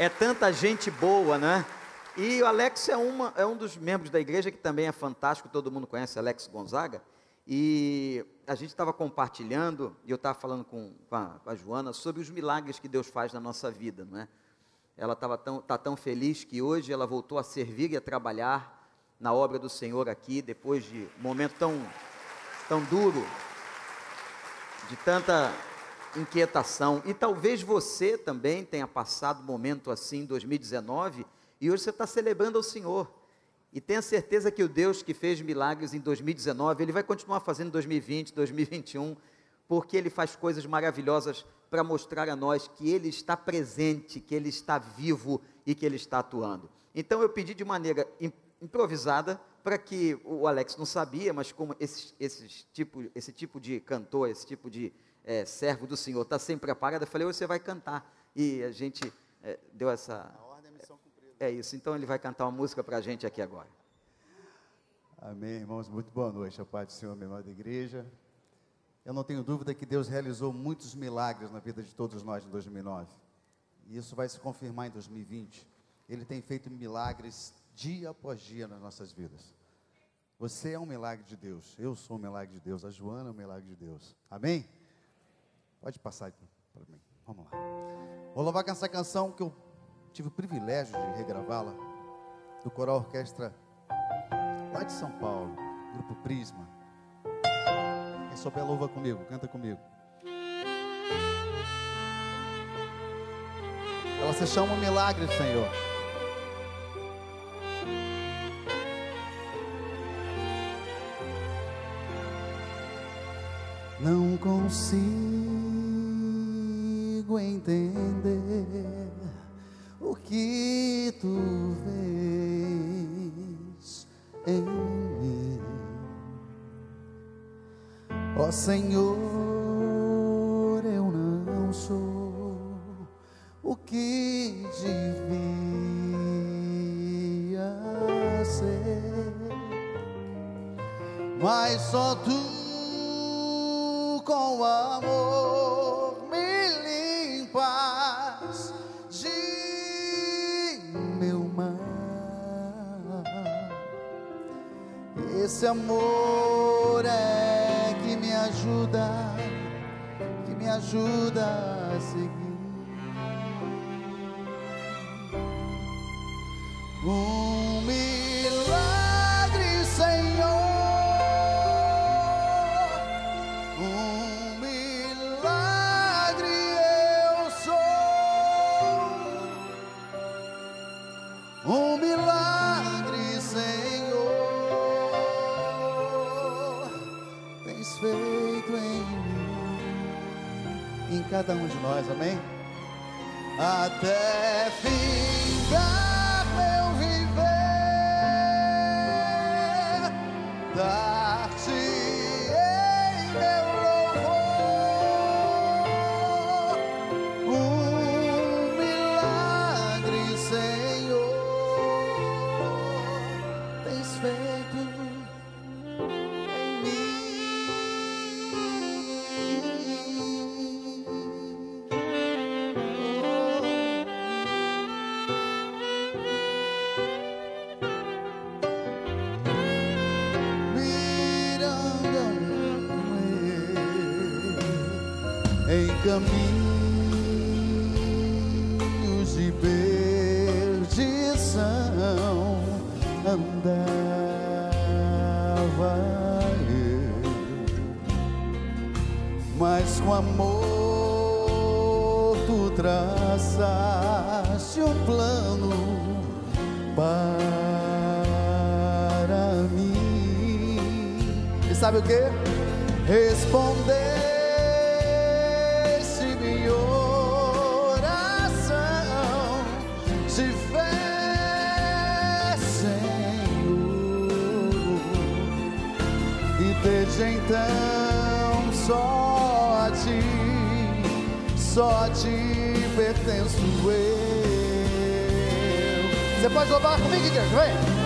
É tanta gente boa, né? E o Alex é, uma, é um dos membros da igreja que também é fantástico, todo mundo conhece Alex Gonzaga. E a gente estava compartilhando, e eu estava falando com, com, a, com, a, Joana, sobre os milagres que Deus faz na nossa vida, não é? Ela estava tão, tá tão feliz que hoje ela voltou a servir e a trabalhar na obra do Senhor aqui, depois de um momento tão, tão duro, de tanta inquietação. E talvez você também tenha passado um momento assim em 2019 e hoje você está celebrando ao Senhor. E tenha certeza que o Deus que fez milagres em 2019, Ele vai continuar fazendo em 2020, 2021, porque Ele faz coisas maravilhosas para mostrar a nós que Ele está presente, que Ele está vivo e que Ele está atuando. Então eu pedi de maneira improvisada para que o Alex não sabia, mas como esse, esse, tipo, esse tipo de cantor, esse tipo de é, servo do Senhor está sempre preparado, eu falei, você vai cantar. E a gente é, deu essa é isso. Então ele vai cantar uma música para a gente aqui agora. Amém, irmãos. Muito boa noite. A paz do Senhor, minha amada igreja. Eu não tenho dúvida que Deus realizou muitos milagres na vida de todos nós em 2009. E isso vai se confirmar em 2020. Ele tem feito milagres dia após dia nas nossas vidas. Você é um milagre de Deus. Eu sou um milagre de Deus. A Joana é um milagre de Deus. Amém? Pode passar para mim. Vamos lá. Vou louvar com essa canção que eu tive o privilégio de regravá-la, do Coral Orquestra lá de São Paulo, Grupo Prisma. Quem souber, louva comigo, canta comigo. Ela se chama Milagre, Senhor. Não consigo entender o que tu vês em mim. Ó Senhor, Esse amor é que me ajuda, que me ajuda a seguir. Nós, amém? Até amor tu traçaste um plano para mim. E sabe o que? Responder desde então só só ti pertenço eu. Você pode louvar comigo, igreja, vem.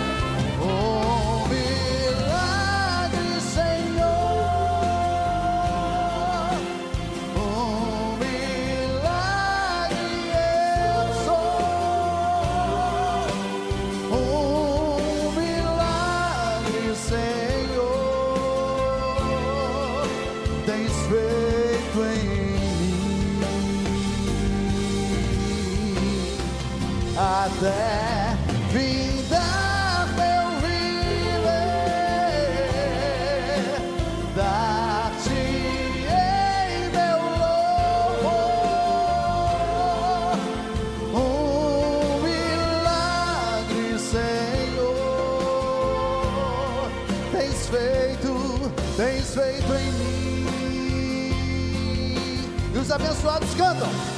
Até findar meu viver, dar-te-ei meu louvor, um milagre, Senhor, tens feito, tens feito em mim. E os abençoados cantam.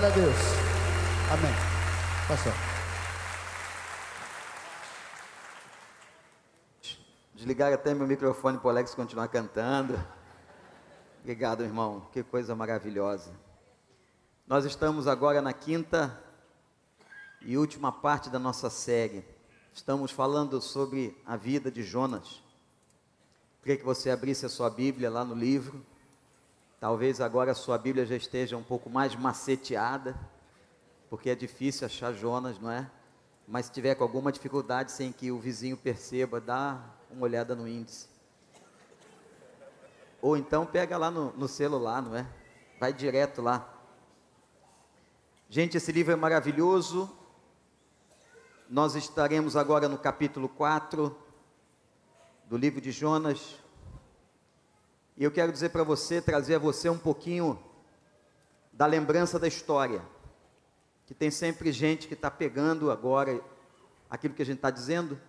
Glória a Deus. Amém. Pastor. Desligar até meu microfone para o Alex continuar cantando. Obrigado, irmão. Que coisa maravilhosa. Nós estamos agora na quinta e última parte da nossa série. Estamos falando sobre a vida de Jonas. Queria que você abrisse a sua Bíblia lá no livro. Talvez agora a sua Bíblia já esteja um pouco mais maceteada, porque é difícil achar Jonas, não é? Mas se tiver com alguma dificuldade sem que o vizinho perceba, dá uma olhada no índice. Ou então pega lá no, no celular, não é? Vai direto lá. Gente, esse livro é maravilhoso. Nós estaremos agora no capítulo 4 do livro de Jonas. E eu quero dizer para você, trazer a você um pouquinho da lembrança da história. Que tem sempre gente que está pegando agora aquilo que a gente está dizendo.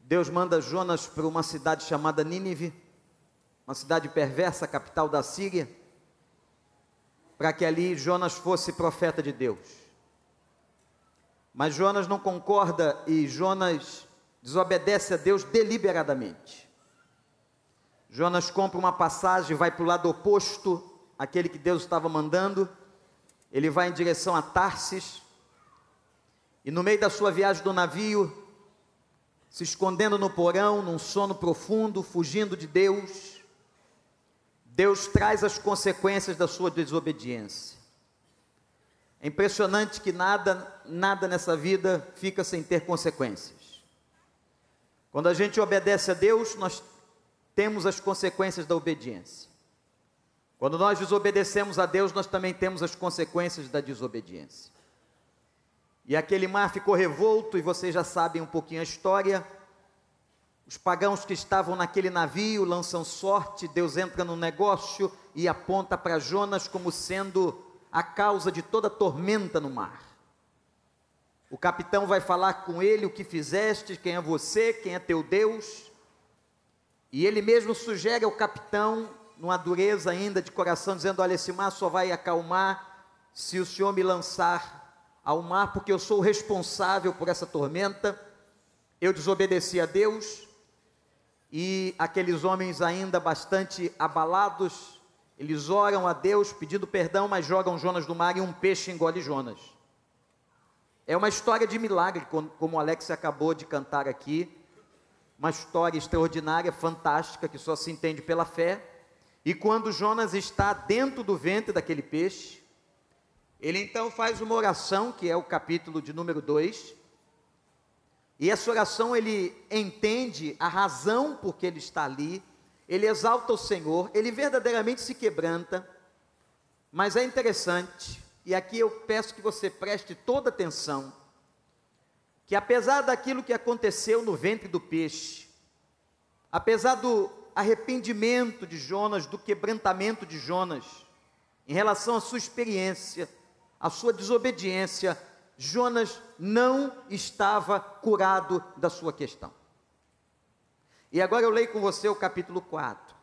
Deus manda Jonas para uma cidade chamada Nínive, uma cidade perversa, capital da Síria, para que ali Jonas fosse profeta de Deus. Mas Jonas não concorda e Jonas desobedece a Deus deliberadamente. Jonas compra uma passagem, vai para o lado oposto àquele que Deus estava mandando. Ele vai em direção a Tarsis. E no meio da sua viagem do navio, se escondendo no porão, num sono profundo, fugindo de Deus, Deus traz as consequências da sua desobediência. É impressionante que nada, nada nessa vida fica sem ter consequências. Quando a gente obedece a Deus, nós temos as consequências da obediência. Quando nós desobedecemos a Deus, nós também temos as consequências da desobediência. E aquele mar ficou revolto, e vocês já sabem um pouquinho a história. Os pagãos que estavam naquele navio lançam sorte, Deus entra no negócio e aponta para Jonas como sendo a causa de toda tormenta no mar. O capitão vai falar com ele o que fizeste, quem é você, quem é teu Deus. E ele mesmo sugere ao capitão, numa dureza ainda de coração, dizendo: Olha, esse mar só vai acalmar se o senhor me lançar ao mar, porque eu sou o responsável por essa tormenta. Eu desobedeci a Deus, e aqueles homens, ainda bastante abalados, eles oram a Deus pedindo perdão, mas jogam Jonas no mar e um peixe engole Jonas. É uma história de milagre, como o Alex acabou de cantar aqui. Uma história extraordinária, fantástica, que só se entende pela fé. E quando Jonas está dentro do ventre daquele peixe, ele então faz uma oração, que é o capítulo de número 2. E essa oração ele entende a razão por que ele está ali, ele exalta o Senhor, ele verdadeiramente se quebranta. Mas é interessante, e aqui eu peço que você preste toda atenção, que apesar daquilo que aconteceu no ventre do peixe, apesar do arrependimento de Jonas, do quebrantamento de Jonas, em relação à sua experiência, à sua desobediência, Jonas não estava curado da sua questão. E agora eu leio com você o capítulo 4.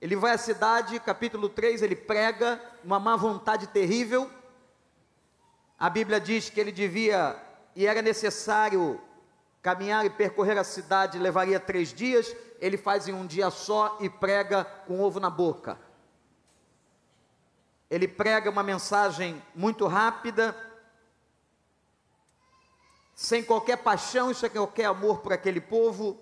Ele vai à cidade, capítulo 3, ele prega uma má vontade terrível. A Bíblia diz que ele devia e era necessário caminhar e percorrer a cidade, levaria três dias. Ele faz em um dia só e prega com ovo na boca. Ele prega uma mensagem muito rápida, sem qualquer paixão, sem qualquer amor por aquele povo.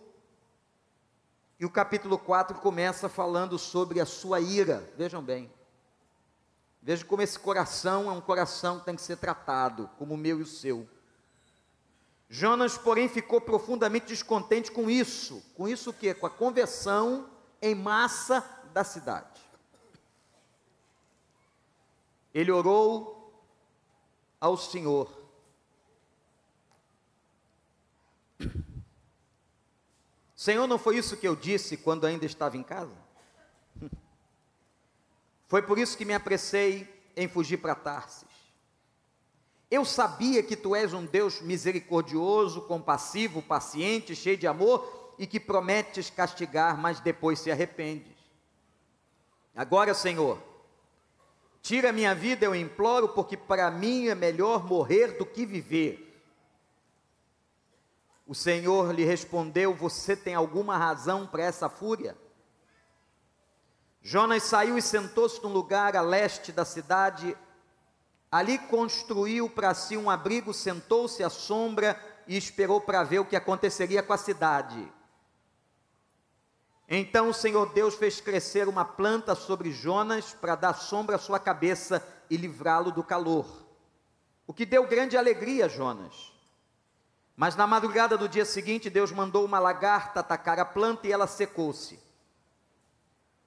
E o capítulo 4 começa falando sobre a sua ira. Vejam bem. Vejam como esse coração é um coração que tem que ser tratado, como o meu e o seu. Jonas, porém, ficou profundamente descontente com isso. Com isso o quê? Com a conversão em massa da cidade. Ele orou ao Senhor. Senhor, não foi isso que eu disse quando ainda estava em casa? Foi por isso que me apressei em fugir para Tarsis. Eu sabia que tu és um Deus misericordioso, compassivo, paciente, cheio de amor e que prometes castigar, mas depois se arrependes. Agora, Senhor, Tira minha vida, eu imploro, porque para mim é melhor morrer do que viver. O Senhor lhe respondeu: Você tem alguma razão para essa fúria? Jonas saiu e sentou-se num lugar a leste da cidade. Ali construiu para si um abrigo, sentou-se à sombra e esperou para ver o que aconteceria com a cidade. Então o Senhor Deus fez crescer uma planta sobre Jonas para dar sombra à sua cabeça e livrá-lo do calor. O que deu grande alegria a Jonas. Mas na madrugada do dia seguinte, Deus mandou uma lagarta atacar a planta e ela secou-se.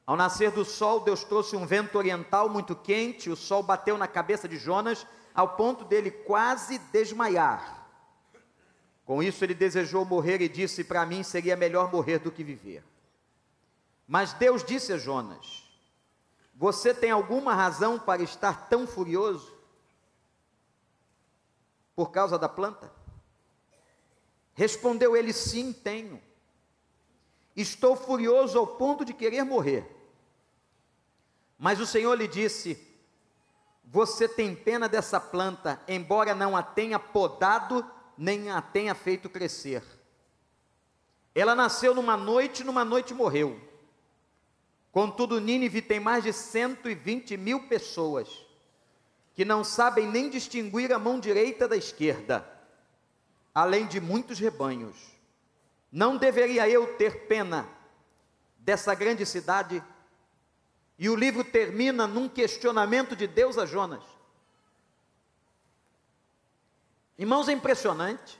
Ao nascer do sol, Deus trouxe um vento oriental muito quente, o sol bateu na cabeça de Jonas, ao ponto dele quase desmaiar. Com isso, ele desejou morrer e disse: Para mim seria melhor morrer do que viver. Mas Deus disse a Jonas: Você tem alguma razão para estar tão furioso? Por causa da planta? Respondeu ele: Sim, tenho. Estou furioso ao ponto de querer morrer. Mas o Senhor lhe disse: Você tem pena dessa planta, embora não a tenha podado, nem a tenha feito crescer. Ela nasceu numa noite, numa noite morreu. Contudo, Nínive tem mais de 120 mil pessoas que não sabem nem distinguir a mão direita da esquerda, além de muitos rebanhos. Não deveria eu ter pena dessa grande cidade? E o livro termina num questionamento de Deus a Jonas. Irmãos, é impressionante.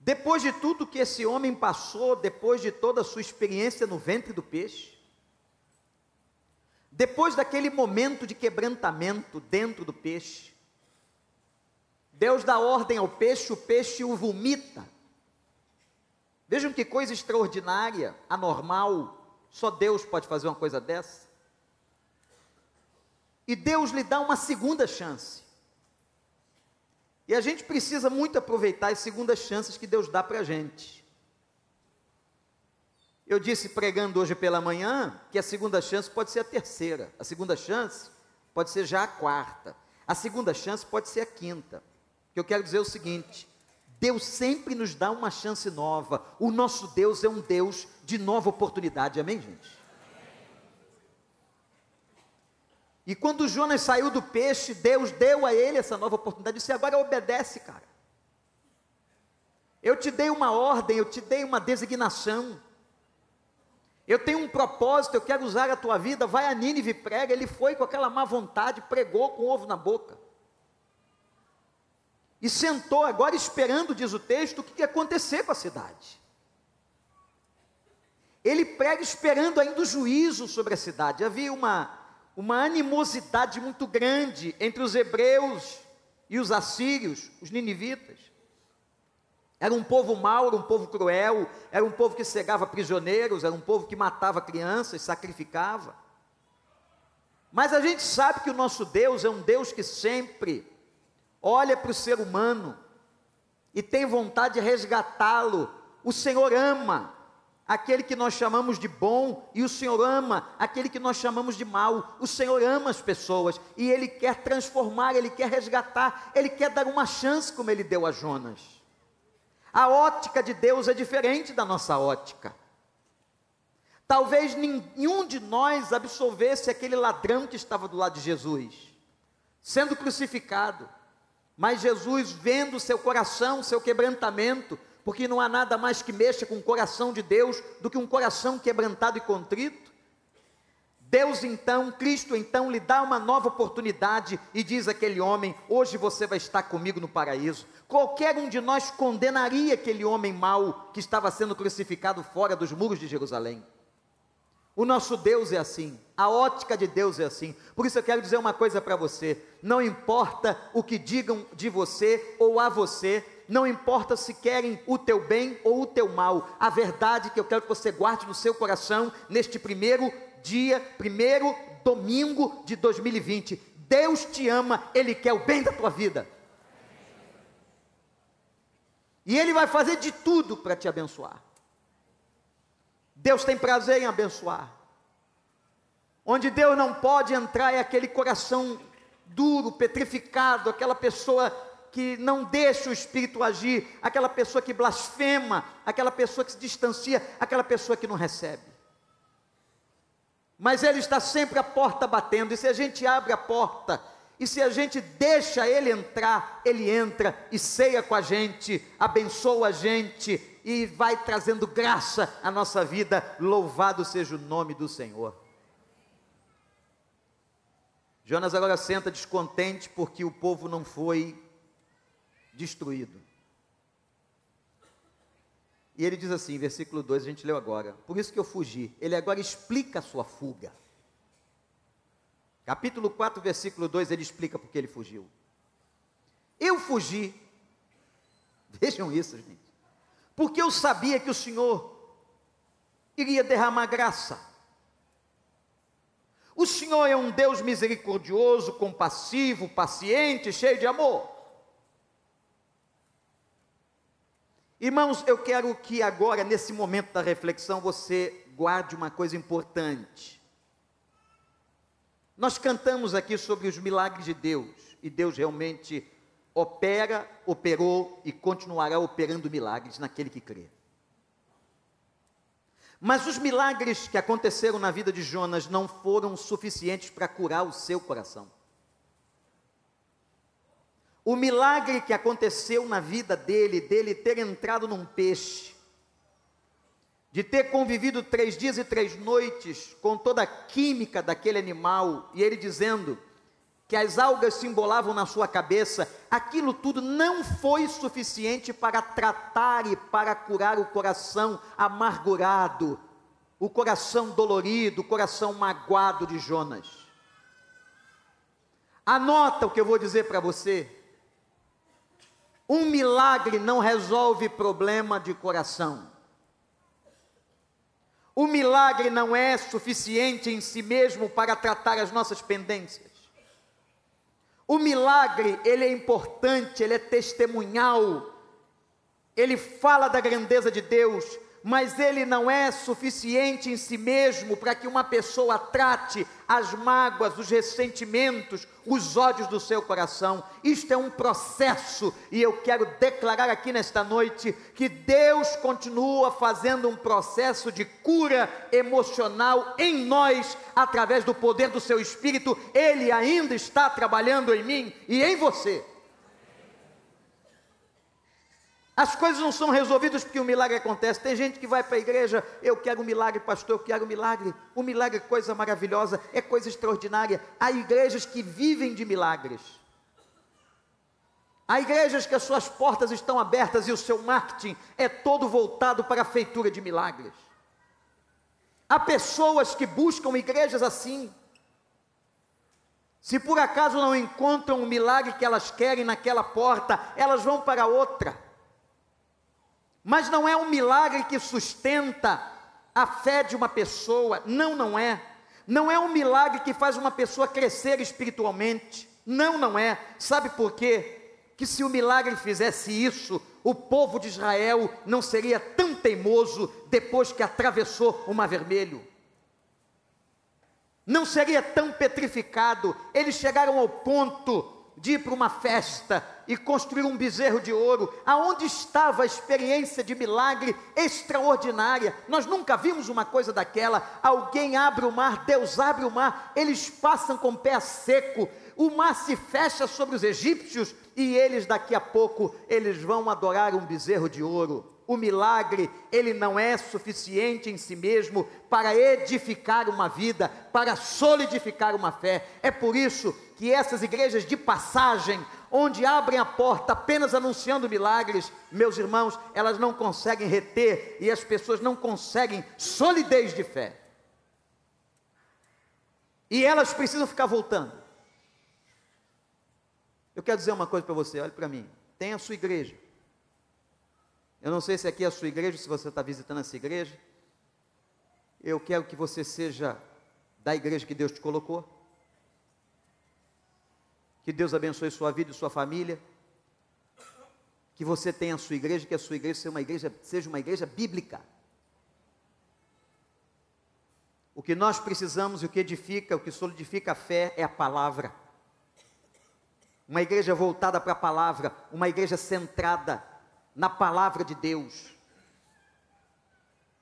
Depois de tudo que esse homem passou, depois de toda a sua experiência no ventre do peixe, depois daquele momento de quebrantamento dentro do peixe, Deus dá ordem ao peixe, o peixe o vomita. Vejam que coisa extraordinária, anormal, só Deus pode fazer uma coisa dessa. E Deus lhe dá uma segunda chance. E a gente precisa muito aproveitar as segundas chances que Deus dá para a gente. Eu disse pregando hoje pela manhã que a segunda chance pode ser a terceira, a segunda chance pode ser já a quarta, a segunda chance pode ser a quinta. Que eu quero dizer é o seguinte: Deus sempre nos dá uma chance nova. O nosso Deus é um Deus de nova oportunidade. Amém, gente? E quando Jonas saiu do peixe, Deus deu a ele essa nova oportunidade. Disse: agora obedece, cara. Eu te dei uma ordem, eu te dei uma designação. Eu tenho um propósito, eu quero usar a tua vida. Vai a Nínive e prega. Ele foi com aquela má vontade, pregou com ovo na boca. E sentou agora esperando, diz o texto, o que ia acontecer com a cidade. Ele prega esperando ainda o juízo sobre a cidade. Havia uma uma animosidade muito grande entre os hebreus e os assírios, os ninivitas. Era um povo mau, era um povo cruel, era um povo que cegava prisioneiros, era um povo que matava crianças, sacrificava. Mas a gente sabe que o nosso Deus é um Deus que sempre olha para o ser humano e tem vontade de resgatá-lo. O Senhor ama aquele que nós chamamos de bom e o Senhor ama aquele que nós chamamos de mal. O Senhor ama as pessoas e ele quer transformar, ele quer resgatar, ele quer dar uma chance como ele deu a Jonas. A ótica de Deus é diferente da nossa ótica. Talvez nenhum de nós absolvesse aquele ladrão que estava do lado de Jesus, sendo crucificado. Mas Jesus, vendo seu coração, seu quebrantamento, porque não há nada mais que mexa com o coração de Deus do que um coração quebrantado e contrito, Deus então, Cristo então, lhe dá uma nova oportunidade e diz àquele homem: Hoje você vai estar comigo no paraíso. Qualquer um de nós condenaria aquele homem mau que estava sendo crucificado fora dos muros de Jerusalém. O nosso Deus é assim, a ótica de Deus é assim. Por isso eu quero dizer uma coisa para você: não importa o que digam de você ou a você, não importa se querem o teu bem ou o teu mal, a verdade que eu quero que você guarde no seu coração neste primeiro dia, primeiro domingo de 2020. Deus te ama, Ele quer o bem da tua vida. E Ele vai fazer de tudo para te abençoar. Deus tem prazer em abençoar. Onde Deus não pode entrar é aquele coração duro, petrificado, aquela pessoa que não deixa o Espírito agir, aquela pessoa que blasfema, aquela pessoa que se distancia, aquela pessoa que não recebe mas Ele está sempre à porta batendo, e se a gente abre a porta, e se a gente deixa Ele entrar, Ele entra e ceia com a gente, abençoa a gente e vai trazendo graça à nossa vida, louvado seja o nome do Senhor. Jonas agora senta descontente porque o povo não foi destruído. E ele diz assim, versículo 2, a gente leu agora: Por isso que eu fugi. Ele agora explica a sua fuga. Capítulo 4, versículo 2, ele explica por que ele fugiu. Eu fugi. Vejam isso, gente. Porque eu sabia que o Senhor iria derramar graça. O Senhor é um Deus misericordioso, compassivo, paciente, cheio de amor. Irmãos, eu quero que agora, nesse momento da reflexão, você guarde uma coisa importante. Nós cantamos aqui sobre os milagres de Deus, e Deus realmente opera, operou e continuará operando milagres naquele que crê. Mas os milagres que aconteceram na vida de Jonas não foram suficientes para curar o seu coração. O milagre que aconteceu na vida dele, dele ter entrado num peixe, de ter convivido três dias e três noites com toda a química daquele animal, e ele dizendo que as algas se embolavam na sua cabeça, aquilo tudo não foi suficiente para tratar e para curar o coração amargurado, o coração dolorido, o coração magoado de Jonas. Anota o que eu vou dizer para você. Um milagre não resolve problema de coração. O milagre não é suficiente em si mesmo para tratar as nossas pendências. O milagre, ele é importante, ele é testemunhal. Ele fala da grandeza de Deus, mas ele não é suficiente em si mesmo para que uma pessoa trate as mágoas, os ressentimentos, os ódios do seu coração. Isto é um processo, e eu quero declarar aqui nesta noite que Deus continua fazendo um processo de cura emocional em nós, através do poder do seu espírito. Ele ainda está trabalhando em mim e em você. As coisas não são resolvidas porque o milagre acontece. Tem gente que vai para a igreja, eu quero um milagre, pastor, eu quero um milagre. O milagre é coisa maravilhosa, é coisa extraordinária. Há igrejas que vivem de milagres. Há igrejas que as suas portas estão abertas e o seu marketing é todo voltado para a feitura de milagres. Há pessoas que buscam igrejas assim. Se por acaso não encontram o milagre que elas querem naquela porta, elas vão para outra. Mas não é um milagre que sustenta a fé de uma pessoa, não, não é. Não é um milagre que faz uma pessoa crescer espiritualmente, não, não é. Sabe por quê? Que se o milagre fizesse isso, o povo de Israel não seria tão teimoso depois que atravessou o Mar Vermelho. Não seria tão petrificado. Eles chegaram ao ponto de ir para uma festa e construir um bezerro de ouro, aonde estava a experiência de milagre extraordinária. Nós nunca vimos uma coisa daquela. Alguém abre o mar, Deus abre o mar, eles passam com o pé seco, o mar se fecha sobre os egípcios e eles daqui a pouco eles vão adorar um bezerro de ouro. O milagre, ele não é suficiente em si mesmo para edificar uma vida, para solidificar uma fé. É por isso que essas igrejas de passagem, onde abrem a porta apenas anunciando milagres, meus irmãos, elas não conseguem reter e as pessoas não conseguem solidez de fé. E elas precisam ficar voltando. Eu quero dizer uma coisa para você, olhe para mim. Tem a sua igreja. Eu não sei se aqui é a sua igreja, se você está visitando essa igreja. Eu quero que você seja da igreja que Deus te colocou. Que Deus abençoe sua vida e sua família. Que você tenha a sua igreja, que a sua igreja seja uma igreja, seja uma igreja bíblica. O que nós precisamos e o que edifica, o que solidifica a fé é a palavra. Uma igreja voltada para a palavra, uma igreja centrada na palavra de Deus.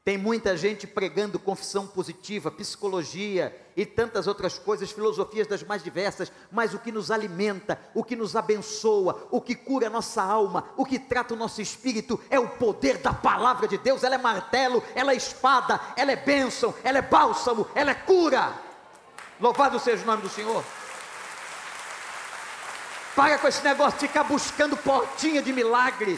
Tem muita gente pregando confissão positiva, psicologia e tantas outras coisas, filosofias das mais diversas, mas o que nos alimenta, o que nos abençoa, o que cura a nossa alma, o que trata o nosso espírito é o poder da palavra de Deus. Ela é martelo, ela é espada, ela é bênção, ela é bálsamo, ela é cura. Louvado seja o nome do Senhor. Para com esse negócio de ficar buscando portinha de milagre.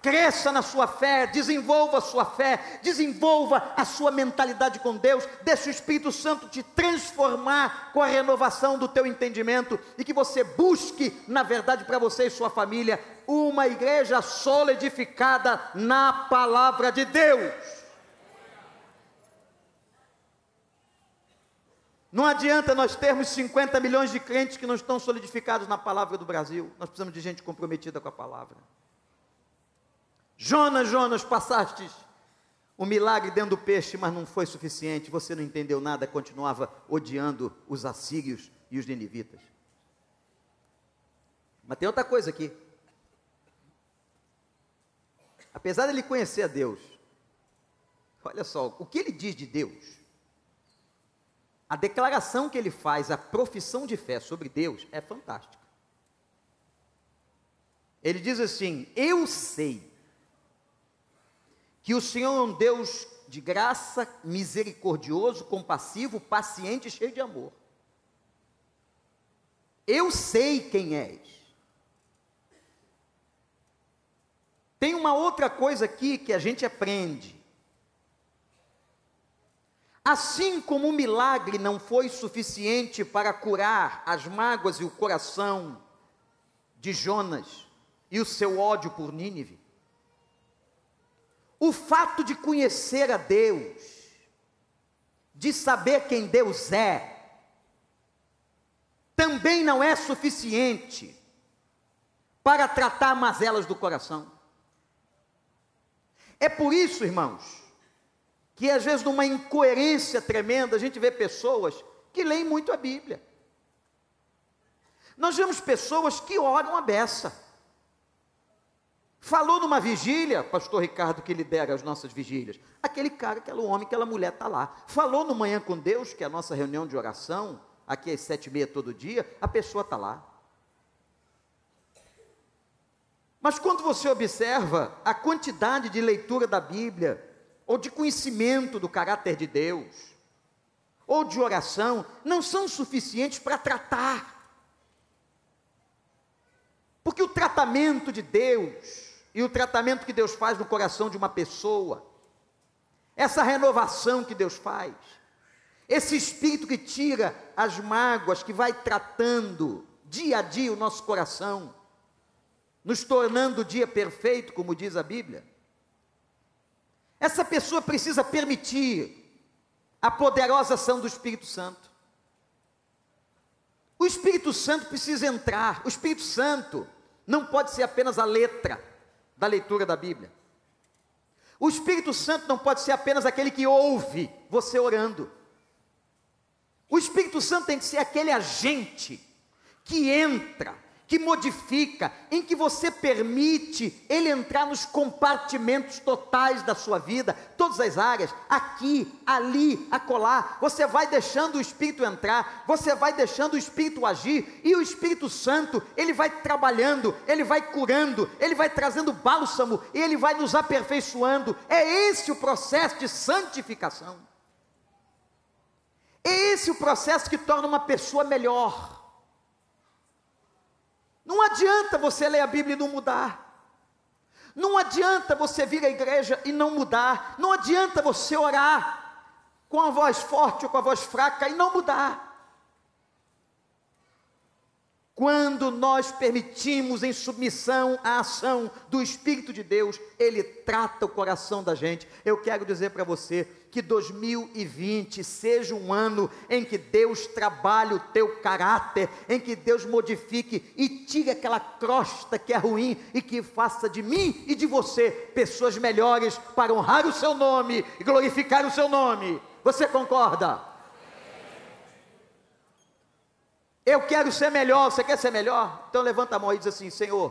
Cresça na sua fé, desenvolva a sua fé, desenvolva a sua mentalidade com Deus, deixe o Espírito Santo te transformar com a renovação do teu entendimento e que você busque, na verdade, para você e sua família, uma igreja solidificada na palavra de Deus. Não adianta nós termos 50 milhões de crentes que não estão solidificados na palavra do Brasil. Nós precisamos de gente comprometida com a palavra. Jonas, Jonas, passastes o milagre dentro do peixe, mas não foi suficiente, você não entendeu nada, continuava odiando os assírios e os ninivitas. Mas tem outra coisa aqui. Apesar de ele conhecer a Deus, olha só, o que ele diz de Deus, a declaração que ele faz, a profissão de fé sobre Deus é fantástica. Ele diz assim: Eu sei que o Senhor é um Deus de graça, misericordioso, compassivo, paciente e cheio de amor. Eu sei quem és. Tem uma outra coisa aqui que a gente aprende. Assim como o milagre não foi suficiente para curar as mágoas e o coração de Jonas e o seu ódio por Nínive, o fato de conhecer a Deus, de saber quem Deus é, também não é suficiente para tratar mazelas do coração. É por isso, irmãos, que às vezes numa incoerência tremenda a gente vê pessoas que leem muito a Bíblia. Nós vemos pessoas que oram a beça. Falou numa vigília, pastor Ricardo que lidera as nossas vigílias, aquele cara, aquele homem, aquela mulher está lá. Falou no Manhã com Deus, que é a nossa reunião de oração, aqui às sete e meia todo dia, a pessoa está lá. Mas quando você observa a quantidade de leitura da Bíblia, ou de conhecimento do caráter de Deus, ou de oração, não são suficientes para tratar. Porque o tratamento de Deus, e o tratamento que Deus faz no coração de uma pessoa, essa renovação que Deus faz, Esse espírito que tira as mágoas, que vai tratando dia a dia o nosso coração, nos tornando o dia perfeito, como diz a Bíblia. Essa pessoa precisa permitir a poderosa ação do Espírito Santo. O Espírito Santo precisa entrar. O Espírito Santo não pode ser apenas a letra da leitura da Bíblia. O Espírito Santo não pode ser apenas aquele que ouve você orando. O Espírito Santo tem que ser aquele agente que entra que modifica, em que você permite ele entrar nos compartimentos totais da sua vida, todas as áreas, aqui, ali, acolá. Você vai deixando o Espírito entrar, você vai deixando o Espírito agir, e o Espírito Santo, ele vai trabalhando, ele vai curando, ele vai trazendo bálsamo, e ele vai nos aperfeiçoando. É esse o processo de santificação. É esse o processo que torna uma pessoa melhor. Não adianta você ler a Bíblia e não mudar. Não adianta você vir à igreja e não mudar. Não adianta você orar com a voz forte ou com a voz fraca e não mudar. Quando nós permitimos em submissão a ação do Espírito de Deus, Ele trata o coração da gente. Eu quero dizer para você que 2020 seja um ano em que Deus trabalhe o teu caráter, em que Deus modifique e tire aquela crosta que é ruim e que faça de mim e de você pessoas melhores para honrar o seu nome e glorificar o seu nome. Você concorda? Eu quero ser melhor, você quer ser melhor? Então levanta a mão e diz assim: Senhor,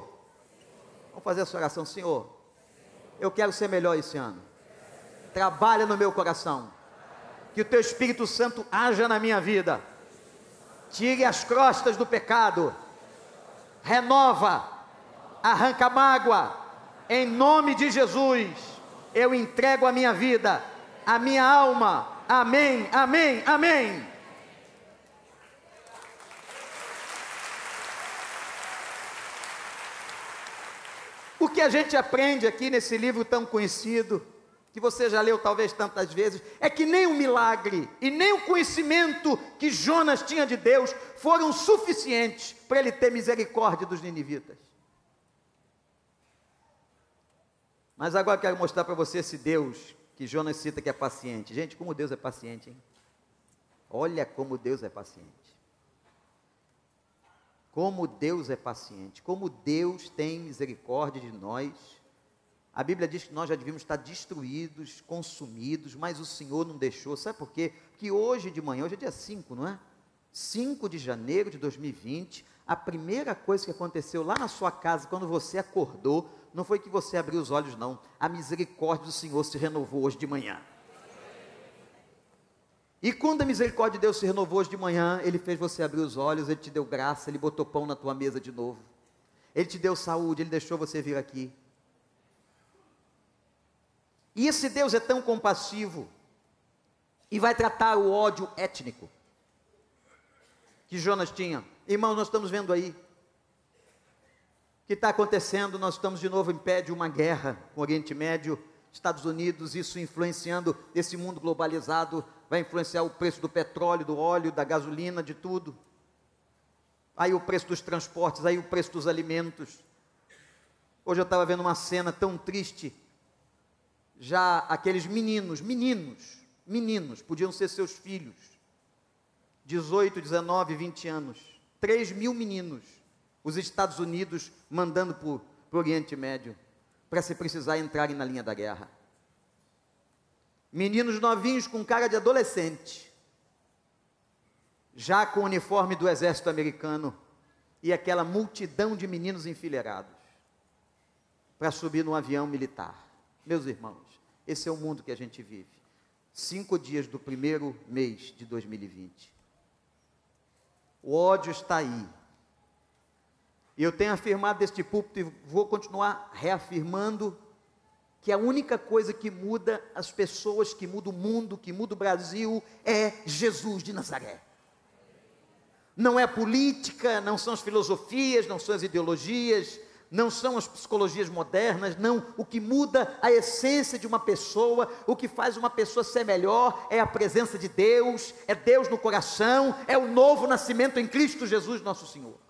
vamos fazer essa oração, Senhor. Eu quero ser melhor esse ano. Trabalha no meu coração. Que o teu Espírito Santo haja na minha vida. Tire as crostas do pecado. Renova. Arranca mágoa. Em nome de Jesus, eu entrego a minha vida, a minha alma. Amém, amém, amém. Que a gente aprende aqui nesse livro tão conhecido, que você já leu talvez tantas vezes, é que nem o milagre e nem o conhecimento que Jonas tinha de Deus foram suficientes para ele ter misericórdia dos ninivitas. Mas agora quero mostrar para você esse Deus que Jonas cita que é paciente. Gente, como Deus é paciente, hein? Olha como Deus é paciente. Como Deus é paciente, como Deus tem misericórdia de nós. A Bíblia diz que nós já devíamos estar destruídos, consumidos, mas o Senhor não deixou. Sabe por quê? Que hoje de manhã, hoje é dia 5, não é? 5 de janeiro de 2020, a primeira coisa que aconteceu lá na sua casa, quando você acordou, não foi que você abriu os olhos, não. A misericórdia do Senhor se renovou hoje de manhã. E quando a misericórdia de Deus se renovou hoje de manhã, Ele fez você abrir os olhos, Ele te deu graça, Ele botou pão na tua mesa de novo. Ele te deu saúde, Ele deixou você vir aqui. E esse Deus é tão compassivo e vai tratar o ódio étnico que Jonas tinha. Irmãos, nós estamos vendo aí que está acontecendo. Nós estamos de novo em pé de uma guerra com o Oriente Médio, Estados Unidos, isso influenciando esse mundo globalizado vai influenciar o preço do petróleo, do óleo, da gasolina, de tudo. Aí o preço dos transportes, aí o preço dos alimentos. Hoje eu estava vendo uma cena tão triste. Já aqueles meninos, meninos, meninos, podiam ser seus filhos, 18, 19, 20 anos, 3 mil meninos, os Estados Unidos mandando para o Oriente Médio, para se precisar entrarem na linha da guerra. Meninos novinhos com cara de adolescente, já com o uniforme do exército americano e aquela multidão de meninos enfileirados para subir num avião militar. Meus irmãos, esse é o mundo que a gente vive. Cinco dias do primeiro mês de 2020. O ódio está aí. E eu tenho afirmado deste púlpito e vou continuar reafirmando que a única coisa que muda as pessoas, que muda o mundo, que muda o Brasil, é Jesus de Nazaré. Não é política, não são as filosofias, não são as ideologias, não são as psicologias modernas, não. O que muda a essência de uma pessoa, o que faz uma pessoa ser melhor é a presença de Deus, é Deus no coração, é o novo nascimento em Cristo Jesus, nosso Senhor.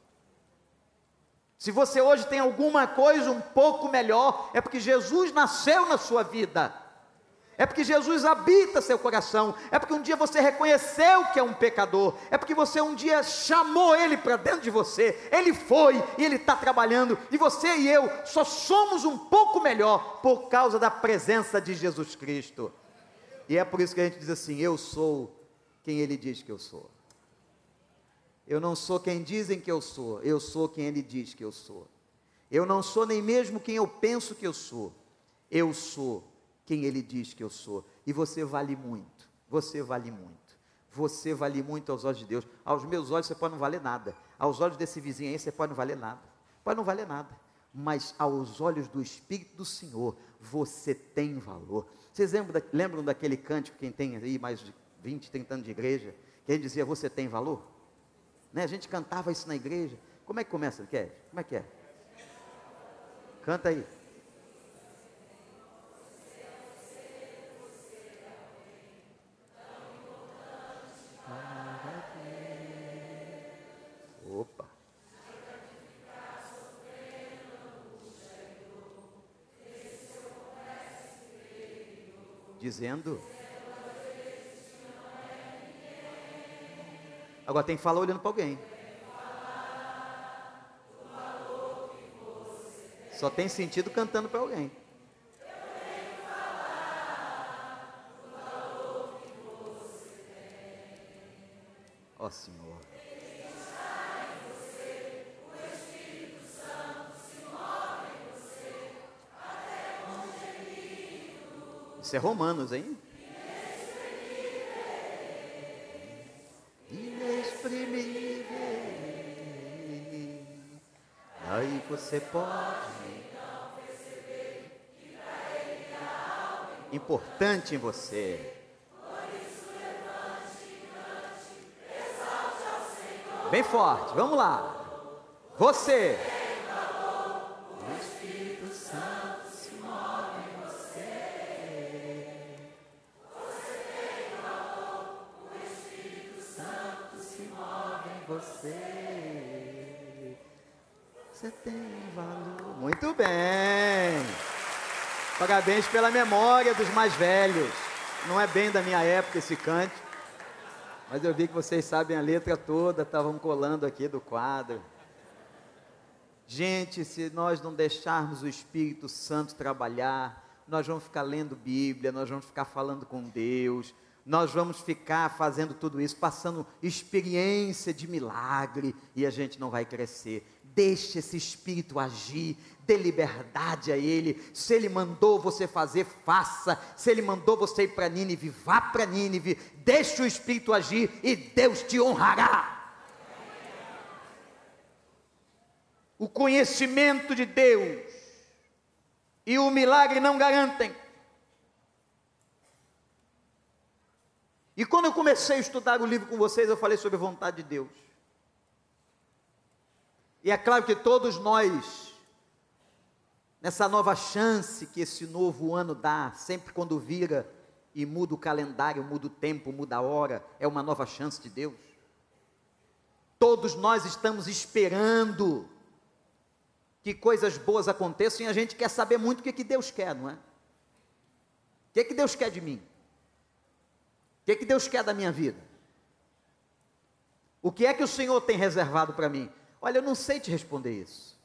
Se você hoje tem alguma coisa um pouco melhor, é porque Jesus nasceu na sua vida. É porque Jesus habita seu coração. É porque um dia você reconheceu que é um pecador. É porque você um dia chamou Ele para dentro de você. Ele foi e Ele está trabalhando. E você e eu só somos um pouco melhor por causa da presença de Jesus Cristo. E é por isso que a gente diz assim: Eu sou quem Ele diz que eu sou. Eu não sou quem dizem que eu sou. Eu sou quem Ele diz que eu sou. Eu não sou nem mesmo quem eu penso que eu sou. Eu sou quem Ele diz que eu sou. E você vale muito. Você vale muito. Você vale muito aos olhos de Deus. Aos meus olhos você pode não valer nada. Aos olhos desse vizinho aí você pode não valer nada. Pode não valer nada. Mas aos olhos do Espírito do Senhor, você tem valor. Vocês lembram, da, lembram daquele cântico, quem tem aí mais de 20, 30 anos de igreja, que ele dizia, você tem valor? Né? A gente cantava isso na igreja. Como é que começa, Quer? Como é que é? Canta aí. dizendo. Agora tem que falar olhando para alguém. Só tem sentido cantando para alguém. Ó oh, Senhor. Isso é Romanos, hein? Você pode. Importante em você. Bem forte, vamos lá. Você. Você Parabéns pela memória dos mais velhos. Não é bem da minha época esse cante, mas eu vi que vocês sabem a letra toda, estavam colando aqui do quadro. Gente, se nós não deixarmos o Espírito Santo trabalhar, nós vamos ficar lendo Bíblia, nós vamos ficar falando com Deus, nós vamos ficar fazendo tudo isso, passando experiência de milagre e a gente não vai crescer. Deixe esse espírito agir, dê liberdade a ele. Se ele mandou você fazer, faça. Se ele mandou você ir para Nínive, vá para Nínive. Deixe o espírito agir e Deus te honrará. O conhecimento de Deus e o milagre não garantem. E quando eu comecei a estudar o livro com vocês, eu falei sobre a vontade de Deus. E é claro que todos nós, nessa nova chance que esse novo ano dá, sempre quando vira e muda o calendário, muda o tempo, muda a hora, é uma nova chance de Deus. Todos nós estamos esperando que coisas boas aconteçam e a gente quer saber muito o que, que Deus quer, não é? O que, que Deus quer de mim? O que, que Deus quer da minha vida? O que é que o Senhor tem reservado para mim? Olha, eu não sei te responder isso.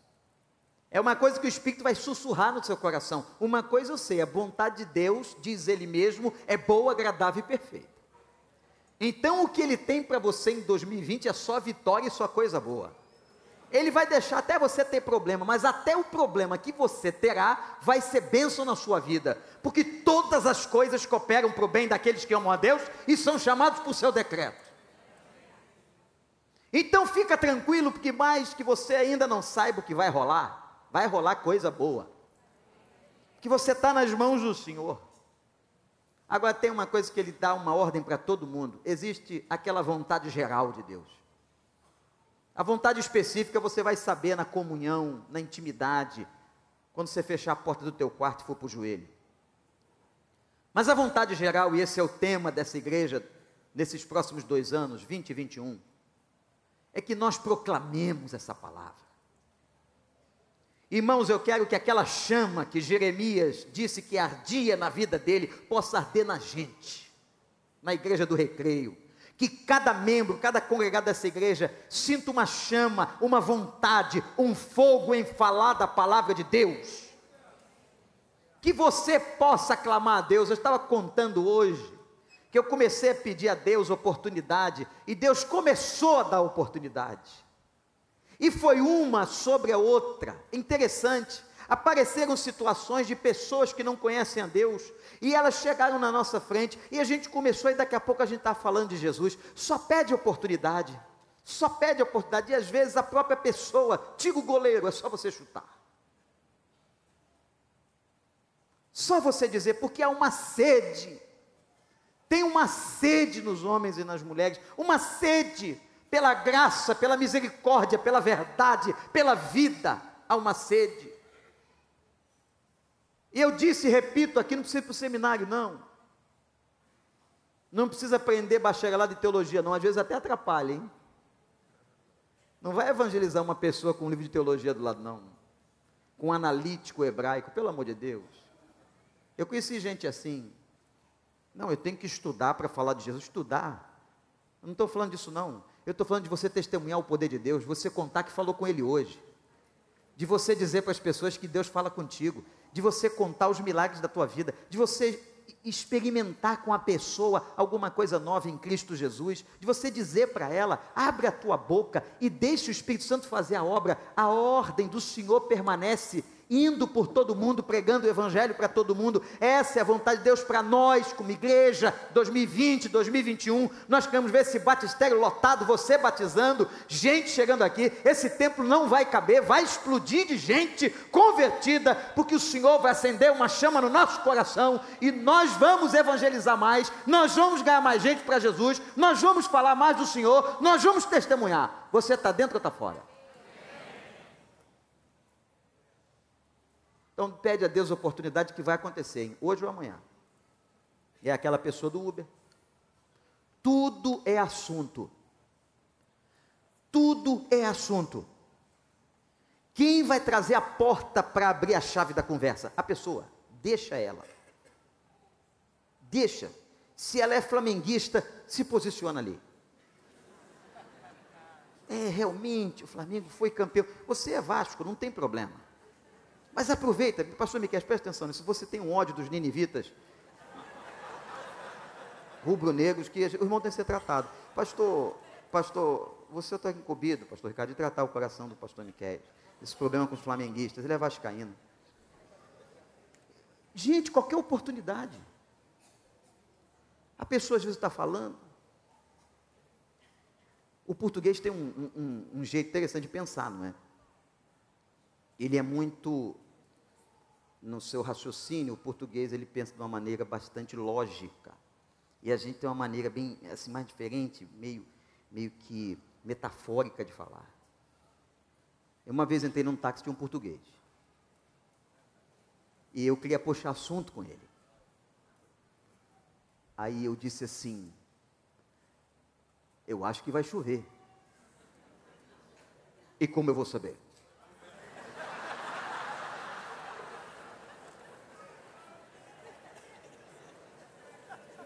É uma coisa que o Espírito vai sussurrar no seu coração. Uma coisa eu sei, a vontade de Deus, diz Ele mesmo, é boa, agradável e perfeita. Então o que Ele tem para você em 2020 é só vitória e só coisa boa. Ele vai deixar até você ter problema, mas até o problema que você terá vai ser bênção na sua vida, porque todas as coisas cooperam para o bem daqueles que amam a Deus e são chamados por seu decreto. Então fica tranquilo, porque mais que você ainda não saiba o que vai rolar, vai rolar coisa boa. Que você está nas mãos do Senhor. Agora tem uma coisa que ele dá uma ordem para todo mundo. Existe aquela vontade geral de Deus. A vontade específica você vai saber na comunhão, na intimidade, quando você fechar a porta do teu quarto e for para o joelho. Mas a vontade geral, e esse é o tema dessa igreja nesses próximos dois anos, 20 e 21, é que nós proclamemos essa palavra. Irmãos, eu quero que aquela chama que Jeremias disse que ardia na vida dele, possa arder na gente, na igreja do recreio. Que cada membro, cada congregado dessa igreja sinta uma chama, uma vontade, um fogo em falar da palavra de Deus. Que você possa clamar a Deus. Eu estava contando hoje que eu comecei a pedir a Deus oportunidade e Deus começou a dar oportunidade. E foi uma sobre a outra. Interessante. Apareceram situações de pessoas que não conhecem a Deus, e elas chegaram na nossa frente, e a gente começou, e daqui a pouco a gente está falando de Jesus. Só pede oportunidade, só pede oportunidade, e às vezes a própria pessoa, tira o goleiro, é só você chutar. Só você dizer, porque há uma sede, tem uma sede nos homens e nas mulheres, uma sede pela graça, pela misericórdia, pela verdade, pela vida, há uma sede. E eu disse repito aqui, não precisa ir para o seminário, não. Não precisa aprender bacharelado de teologia, não. Às vezes até atrapalha, hein? Não vai evangelizar uma pessoa com um livro de teologia do lado, não. Com um analítico hebraico, pelo amor de Deus. Eu conheci gente assim. Não, eu tenho que estudar para falar de Jesus. Estudar. Eu não estou falando disso, não. Eu estou falando de você testemunhar o poder de Deus, você contar que falou com Ele hoje, de você dizer para as pessoas que Deus fala contigo, de você contar os milagres da tua vida, de você experimentar com a pessoa alguma coisa nova em Cristo Jesus, de você dizer para ela: abre a tua boca e deixe o Espírito Santo fazer a obra, a ordem do Senhor permanece indo por todo mundo, pregando o Evangelho para todo mundo. Essa é a vontade de Deus para nós, como igreja, 2020, 2021. Nós queremos ver esse batistério lotado, você batizando, gente chegando aqui. Esse templo não vai caber, vai explodir de gente convertida, porque o Senhor vai acender uma chama no nosso coração e nós vamos evangelizar mais, nós vamos ganhar mais gente para Jesus, nós vamos falar mais do Senhor, nós vamos testemunhar. Você está dentro ou está fora? Então pede a Deus a oportunidade que vai acontecer, hein? hoje ou amanhã. É aquela pessoa do Uber. Tudo é assunto. Tudo é assunto. Quem vai trazer a porta para abrir a chave da conversa? A pessoa. Deixa ela. Deixa. Se ela é flamenguista, se posiciona ali. É, realmente, o Flamengo foi campeão. Você é Vasco, não tem problema. Mas aproveita, pastor Miquel, presta atenção nisso. Você tem um ódio dos ninivitas, rubro-negros, que o irmão tem que ser tratado. Pastor, pastor, você está incumbido, pastor Ricardo, de tratar o coração do pastor Miquel. Esse problema com os flamenguistas, ele é vascaíno. Gente, qualquer oportunidade. A pessoa às vezes está falando. O português tem um, um, um jeito interessante de pensar, não é? Ele é muito no seu raciocínio, o português ele pensa de uma maneira bastante lógica. E a gente tem uma maneira bem assim mais diferente, meio meio que metafórica de falar. Eu uma vez entrei num táxi de um português. E eu queria puxar assunto com ele. Aí eu disse assim: Eu acho que vai chover. E como eu vou saber?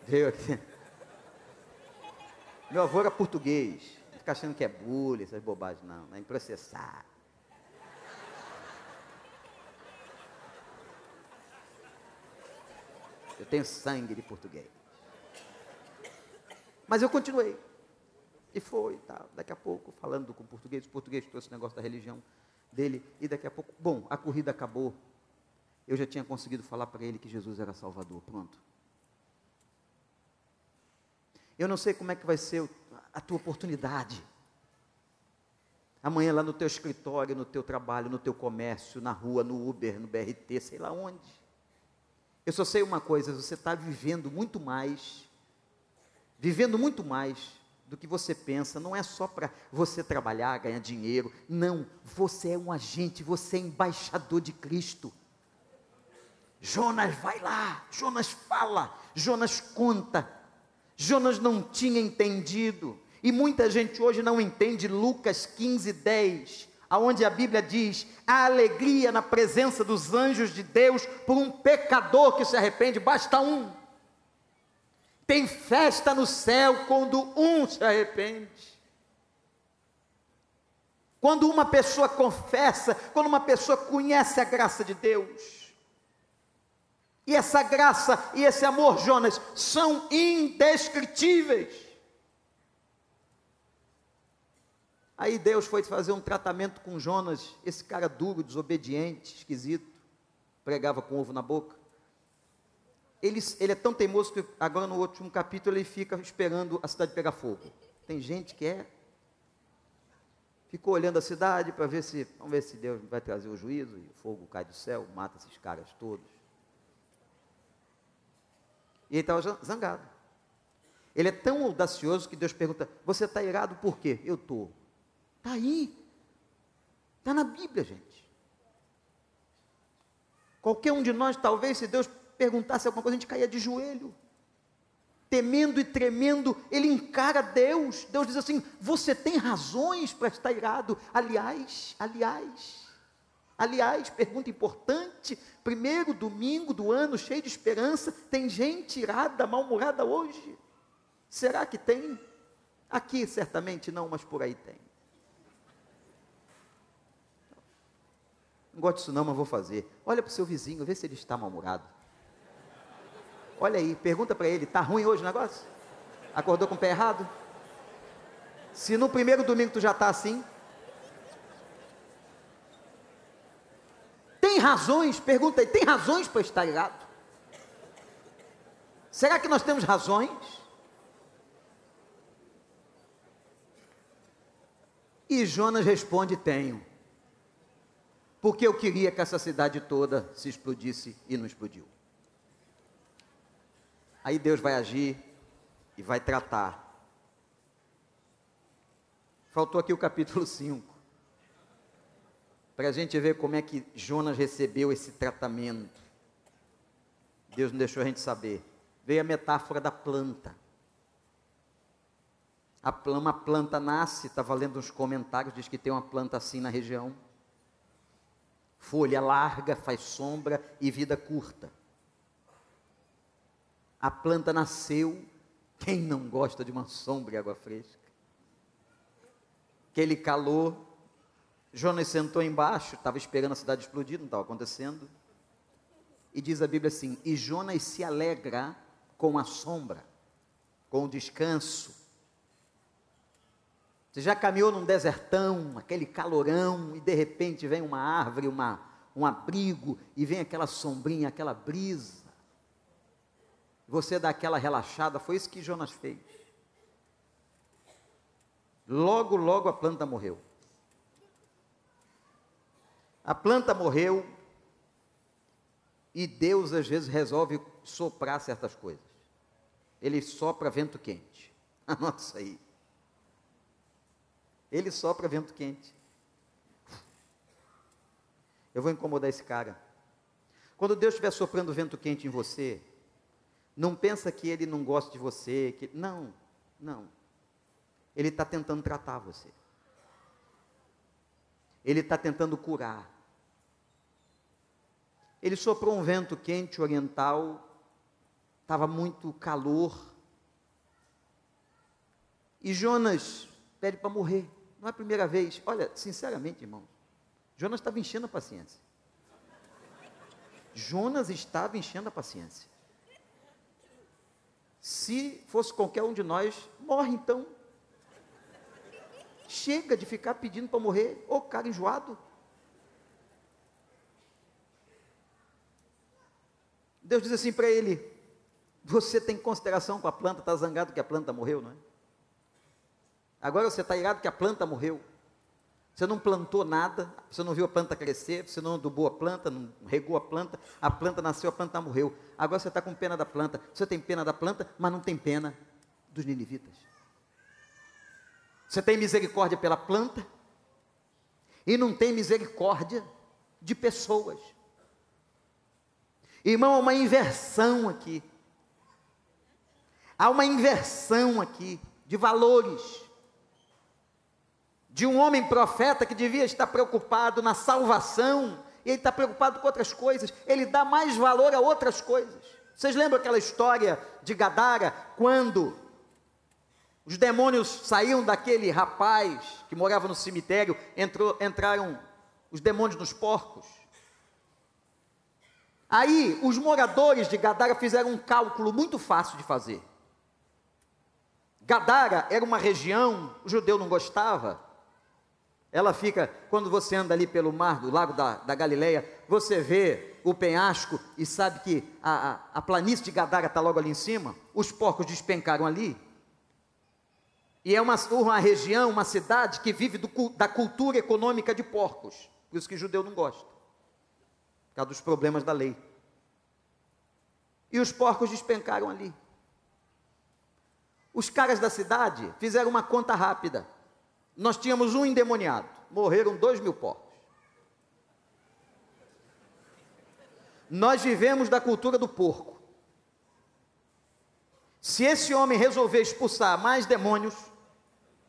Veio aqui. Meu avô era português. Não fica achando que é bullying, essas bobagens, não. É processar. Eu tenho sangue de português. Mas eu continuei. E foi, tá. daqui a pouco, falando com o português, o português trouxe o negócio da religião dele, e daqui a pouco, bom, a corrida acabou. Eu já tinha conseguido falar para ele que Jesus era Salvador. Pronto. Eu não sei como é que vai ser a tua oportunidade. Amanhã lá no teu escritório, no teu trabalho, no teu comércio, na rua, no Uber, no BRT, sei lá onde. Eu só sei uma coisa, você está vivendo muito mais, vivendo muito mais do que você pensa, não é só para você trabalhar, ganhar dinheiro. Não, você é um agente, você é embaixador de Cristo. Jonas vai lá, Jonas fala, Jonas conta. Jonas não tinha entendido. E muita gente hoje não entende Lucas 15, 10, aonde a Bíblia diz: a alegria na presença dos anjos de Deus por um pecador que se arrepende, basta um. Tem festa no céu quando um se arrepende. Quando uma pessoa confessa, quando uma pessoa conhece a graça de Deus. E essa graça e esse amor, Jonas, são indescritíveis. Aí Deus foi fazer um tratamento com Jonas, esse cara duro, desobediente, esquisito, pregava com ovo na boca ele, ele é tão teimoso que agora no último capítulo ele fica esperando a cidade pegar fogo. Tem gente que é. Ficou olhando a cidade para ver se. Vamos ver se Deus vai trazer o juízo e o fogo cai do céu, mata esses caras todos. E ele estava zangado. Ele é tão audacioso que Deus pergunta: Você está irado por quê? Eu estou. Está aí. Está na Bíblia, gente. Qualquer um de nós, talvez, se Deus perguntasse alguma coisa, a gente caía de joelho. Temendo e tremendo, ele encara Deus. Deus diz assim: Você tem razões para estar irado. Aliás, aliás, aliás, pergunta importante: primeiro domingo do ano, cheio de esperança, tem gente irada, mal-humorada hoje? Será que tem? Aqui certamente não, mas por aí tem. Não gosto disso não, mas vou fazer. Olha para o seu vizinho, vê se ele está mal-humorado. Olha aí, pergunta para ele: tá ruim hoje o negócio? Acordou com o pé errado? Se no primeiro domingo tu já está assim, razões? Pergunta aí: tem razões para estar errado? Será que nós temos razões? E Jonas responde: tenho. Porque eu queria que essa cidade toda se explodisse e não explodiu. Aí Deus vai agir e vai tratar. Faltou aqui o capítulo 5. Para a gente ver como é que Jonas recebeu esse tratamento. Deus não deixou a gente saber. Veio a metáfora da planta. A uma planta nasce, estava lendo uns comentários, diz que tem uma planta assim na região. Folha larga, faz sombra e vida curta a planta nasceu. Quem não gosta de uma sombra e água fresca? Aquele calor. Jonas sentou embaixo, estava esperando a cidade explodir, não estava acontecendo. E diz a Bíblia assim: E Jonas se alegra com a sombra, com o descanso. Você já caminhou num desertão, aquele calorão, e de repente vem uma árvore, uma, um abrigo, e vem aquela sombrinha, aquela brisa você dá aquela relaxada, foi isso que Jonas fez. Logo, logo a planta morreu. A planta morreu e Deus às vezes resolve soprar certas coisas. Ele sopra vento quente. Anota isso aí. Ele sopra vento quente. Eu vou incomodar esse cara. Quando Deus estiver soprando vento quente em você, não pensa que ele não gosta de você, que não, não. Ele está tentando tratar você. Ele está tentando curar. Ele soprou um vento quente oriental, estava muito calor. E Jonas pede para morrer. Não é a primeira vez. Olha, sinceramente, irmão, Jonas estava enchendo a paciência. Jonas estava enchendo a paciência. Se fosse qualquer um de nós, morre então. Chega de ficar pedindo para morrer, ô cara enjoado. Deus diz assim para ele: Você tem consideração com a planta, está zangado que a planta morreu, não é? Agora você está irado que a planta morreu. Você não plantou nada, você não viu a planta crescer, você não adubou a planta, não regou a planta, a planta nasceu, a planta morreu. Agora você está com pena da planta. Você tem pena da planta, mas não tem pena dos ninivitas. Você tem misericórdia pela planta e não tem misericórdia de pessoas. Irmão, há uma inversão aqui. Há uma inversão aqui de valores. De um homem profeta que devia estar preocupado na salvação, e ele está preocupado com outras coisas, ele dá mais valor a outras coisas. Vocês lembram aquela história de Gadara, quando os demônios saíam daquele rapaz que morava no cemitério, entrou, entraram os demônios nos porcos. Aí, os moradores de Gadara fizeram um cálculo muito fácil de fazer. Gadara era uma região, o judeu não gostava. Ela fica, quando você anda ali pelo mar do lago da, da Galileia, você vê o penhasco e sabe que a, a, a planície de Gadara está logo ali em cima. Os porcos despencaram ali. E é uma, uma região, uma cidade que vive do, da cultura econômica de porcos. Por isso que judeu não gosta por causa dos problemas da lei. E os porcos despencaram ali. Os caras da cidade fizeram uma conta rápida. Nós tínhamos um endemoniado, morreram dois mil porcos. Nós vivemos da cultura do porco. Se esse homem resolver expulsar mais demônios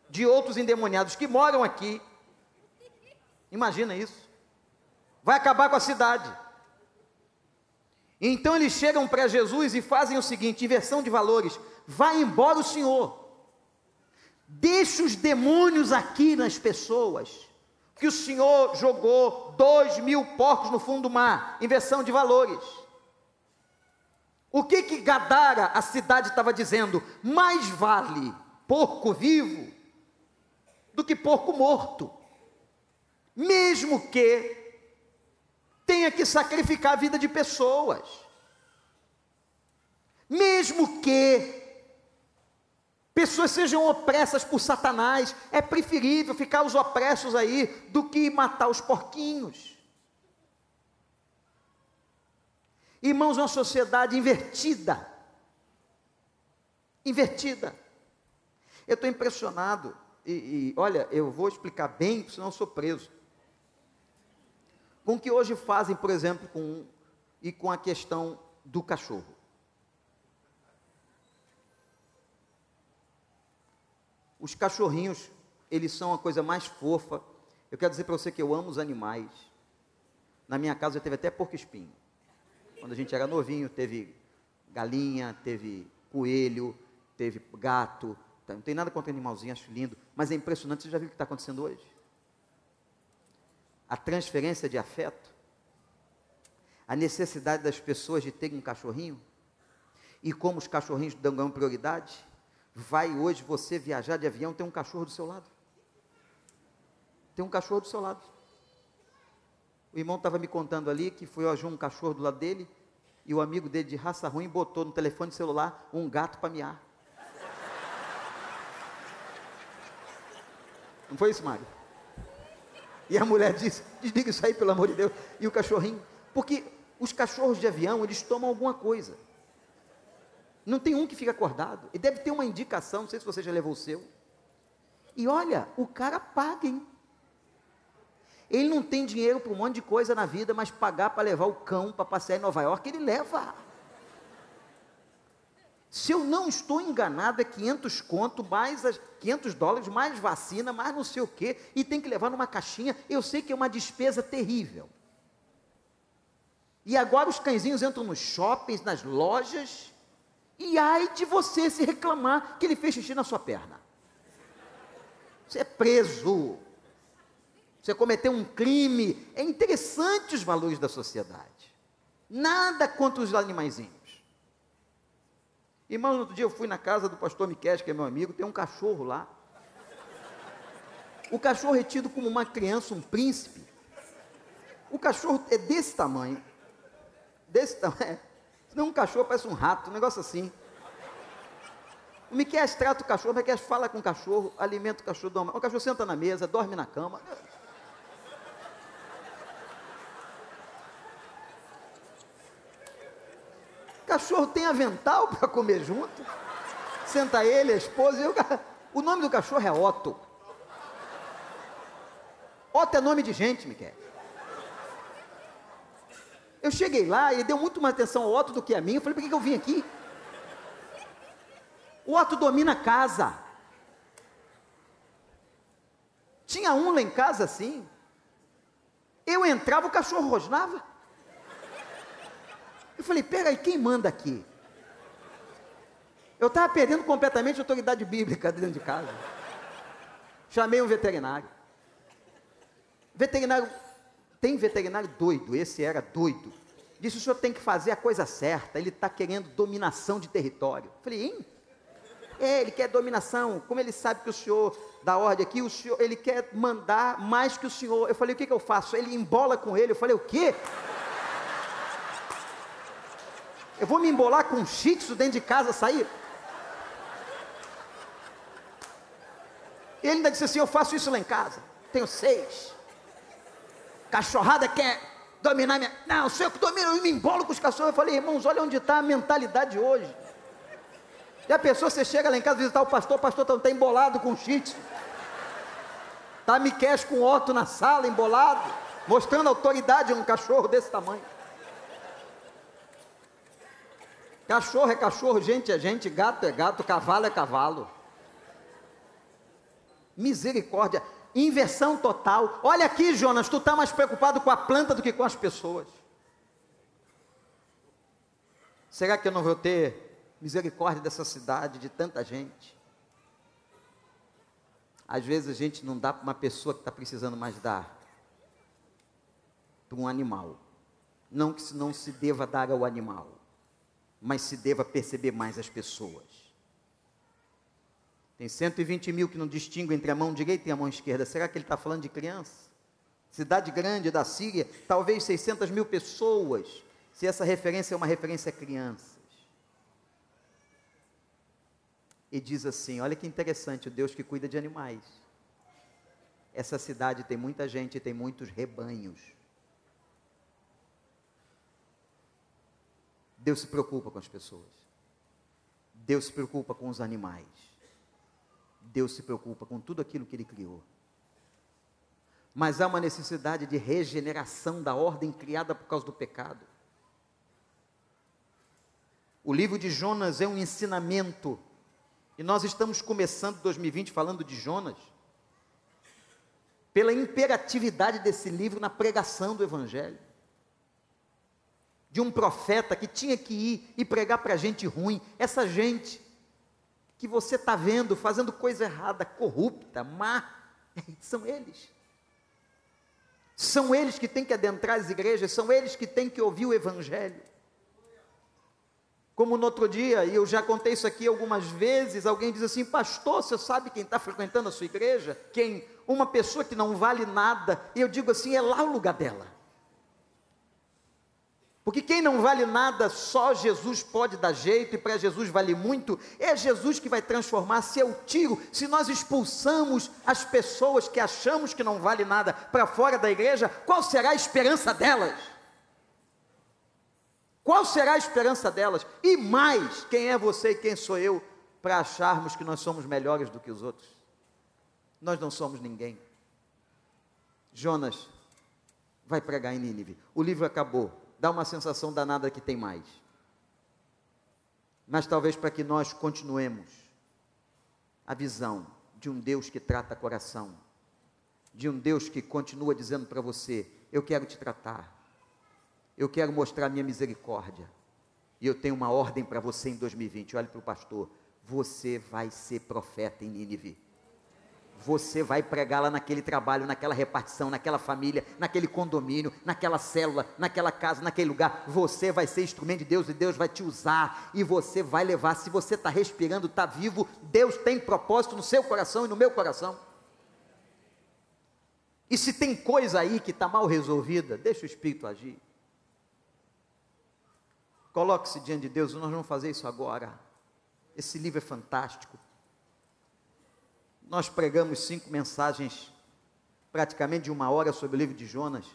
de outros endemoniados que moram aqui, imagina isso vai acabar com a cidade. Então eles chegam para Jesus e fazem o seguinte: inversão de valores, vai embora o Senhor, deixa os demônios aqui nas pessoas, que o Senhor jogou dois mil porcos no fundo do mar, inversão de valores. O que que Gadara, a cidade, estava dizendo? Mais vale porco vivo do que porco morto, mesmo que tenha que sacrificar a vida de pessoas. Mesmo que pessoas sejam opressas por Satanás, é preferível ficar os opressos aí do que matar os porquinhos. Irmãos, uma sociedade invertida. Invertida. Eu estou impressionado. E, e, olha, eu vou explicar bem, senão eu sou preso com o que hoje fazem, por exemplo, com e com a questão do cachorro. Os cachorrinhos, eles são a coisa mais fofa. Eu quero dizer para você que eu amo os animais. Na minha casa teve até porco espinho. Quando a gente era novinho, teve galinha, teve coelho, teve gato. Não tem nada contra animalzinho, acho lindo. Mas é impressionante, você já viu o que está acontecendo hoje? A transferência de afeto, a necessidade das pessoas de terem um cachorrinho, e como os cachorrinhos dão prioridade, vai hoje você viajar de avião, tem um cachorro do seu lado. Tem um cachorro do seu lado. O irmão estava me contando ali que foi hoje um cachorro do lado dele, e o amigo dele de raça ruim botou no telefone celular um gato para miar. Não foi isso, Mário? E a mulher disse: desliga isso aí, pelo amor de Deus. E o cachorrinho, porque os cachorros de avião, eles tomam alguma coisa. Não tem um que fica acordado. E deve ter uma indicação, não sei se você já levou o seu. E olha, o cara paga, hein? Ele não tem dinheiro para um monte de coisa na vida, mas pagar para levar o cão para passear em Nova York, ele leva. Se eu não estou enganado, é 500 conto, mais as 500 dólares, mais vacina, mais não sei o quê, e tem que levar numa caixinha. Eu sei que é uma despesa terrível. E agora os cãezinhos entram nos shoppings, nas lojas, e ai de você se reclamar que ele fez xixi na sua perna. Você é preso. Você cometeu um crime. É interessante os valores da sociedade. Nada contra os animaizinhos. Irmão, no outro dia eu fui na casa do pastor Miquel, que é meu amigo, tem um cachorro lá. O cachorro é tido como uma criança, um príncipe. O cachorro é desse tamanho. Desse tamanho. Não um cachorro, parece um rato, um negócio assim. O Miquel trata o cachorro, o Miquel fala com o cachorro, alimenta o cachorro, dorme. O cachorro senta na mesa, dorme na cama. Cachorro tem avental para comer junto. Senta ele, a esposa e o O nome do cachorro é Otto. Otto é nome de gente, Miquel. Eu cheguei lá e deu muito mais atenção ao Otto do que a mim. Eu falei, por que, que eu vim aqui? O Otto domina a casa. Tinha um lá em casa assim. Eu entrava, o cachorro rosnava. Eu falei, peraí, quem manda aqui? Eu estava perdendo completamente a autoridade bíblica dentro de casa. Chamei um veterinário. Veterinário, tem veterinário doido, esse era doido. Disse: o senhor tem que fazer a coisa certa, ele está querendo dominação de território. Falei, hein? É, ele quer dominação. Como ele sabe que o senhor dá ordem aqui, o senhor, ele quer mandar mais que o senhor. Eu falei, o que, que eu faço? Ele embola com ele. Eu falei, o quê? Eu vou me embolar com um shih dentro de casa, sair? Ele ainda disse assim: Eu faço isso lá em casa. Tenho seis. Cachorrada quer dominar minha. Não, sou eu que domino, eu me embolo com os cachorros. Eu falei, irmãos, olha onde está a mentalidade hoje. E a pessoa, você chega lá em casa visitar o pastor, o pastor está tá embolado com shih Está Miquel com Otto na sala, embolado, mostrando autoridade a um cachorro desse tamanho. Cachorro é cachorro, gente é gente, gato é gato, cavalo é cavalo. Misericórdia, inversão total. Olha aqui, Jonas, tu está mais preocupado com a planta do que com as pessoas. Será que eu não vou ter misericórdia dessa cidade, de tanta gente? Às vezes a gente não dá para uma pessoa que está precisando mais dar para um animal. Não que não se deva dar ao animal, mas se deva perceber mais as pessoas. Tem 120 mil que não distinguem entre a mão direita e a mão esquerda. Será que ele está falando de criança? Cidade grande da Síria, talvez 600 mil pessoas, se essa referência é uma referência a crianças. E diz assim: olha que interessante, o Deus que cuida de animais. Essa cidade tem muita gente tem muitos rebanhos. Deus se preocupa com as pessoas. Deus se preocupa com os animais. Deus se preocupa com tudo aquilo que Ele criou. Mas há uma necessidade de regeneração da ordem criada por causa do pecado. O livro de Jonas é um ensinamento. E nós estamos começando 2020 falando de Jonas. Pela imperatividade desse livro na pregação do Evangelho. De um profeta que tinha que ir e pregar para gente ruim. Essa gente que você está vendo fazendo coisa errada, corrupta, má, são eles. São eles que têm que adentrar as igrejas, são eles que têm que ouvir o Evangelho. Como no outro dia, e eu já contei isso aqui algumas vezes, alguém diz assim: Pastor, você sabe quem está frequentando a sua igreja? Quem? Uma pessoa que não vale nada. E eu digo assim: é lá o lugar dela. Porque quem não vale nada, só Jesus pode dar jeito, e para Jesus vale muito, é Jesus que vai transformar. Se eu tiro, se nós expulsamos as pessoas que achamos que não vale nada para fora da igreja, qual será a esperança delas? Qual será a esperança delas? E mais, quem é você e quem sou eu para acharmos que nós somos melhores do que os outros? Nós não somos ninguém. Jonas vai pregar em Nínive. O livro acabou dá uma sensação danada que tem mais. Mas talvez para que nós continuemos a visão de um Deus que trata coração, de um Deus que continua dizendo para você: Eu quero te tratar, eu quero mostrar minha misericórdia, e eu tenho uma ordem para você em 2020. Olhe para o pastor: Você vai ser profeta em Nínive você vai pregar lá naquele trabalho, naquela repartição, naquela família, naquele condomínio, naquela célula, naquela casa, naquele lugar. Você vai ser instrumento de Deus e Deus vai te usar e você vai levar. Se você está respirando, está vivo, Deus tem propósito no seu coração e no meu coração. E se tem coisa aí que está mal resolvida, deixa o Espírito agir. Coloque-se diante de Deus, nós vamos fazer isso agora. Esse livro é fantástico. Nós pregamos cinco mensagens, praticamente de uma hora, sobre o livro de Jonas,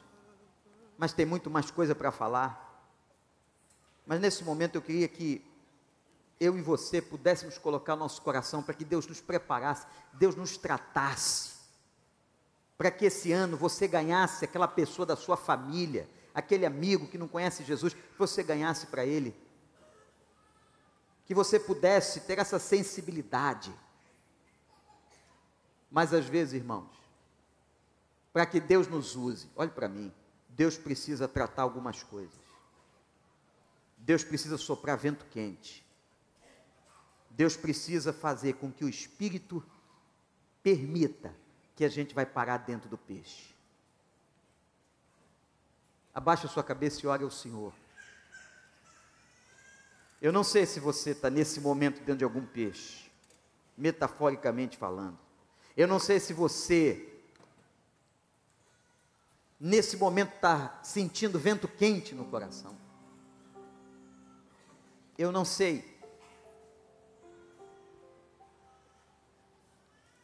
mas tem muito mais coisa para falar. Mas nesse momento eu queria que eu e você pudéssemos colocar nosso coração para que Deus nos preparasse, Deus nos tratasse para que esse ano você ganhasse aquela pessoa da sua família, aquele amigo que não conhece Jesus, que você ganhasse para ele. Que você pudesse ter essa sensibilidade. Mas às vezes, irmãos, para que Deus nos use, olhe para mim, Deus precisa tratar algumas coisas. Deus precisa soprar vento quente. Deus precisa fazer com que o Espírito permita que a gente vai parar dentro do peixe. Abaixa sua cabeça e ore ao Senhor. Eu não sei se você está nesse momento dentro de algum peixe, metaforicamente falando. Eu não sei se você, nesse momento, está sentindo vento quente no coração. Eu não sei.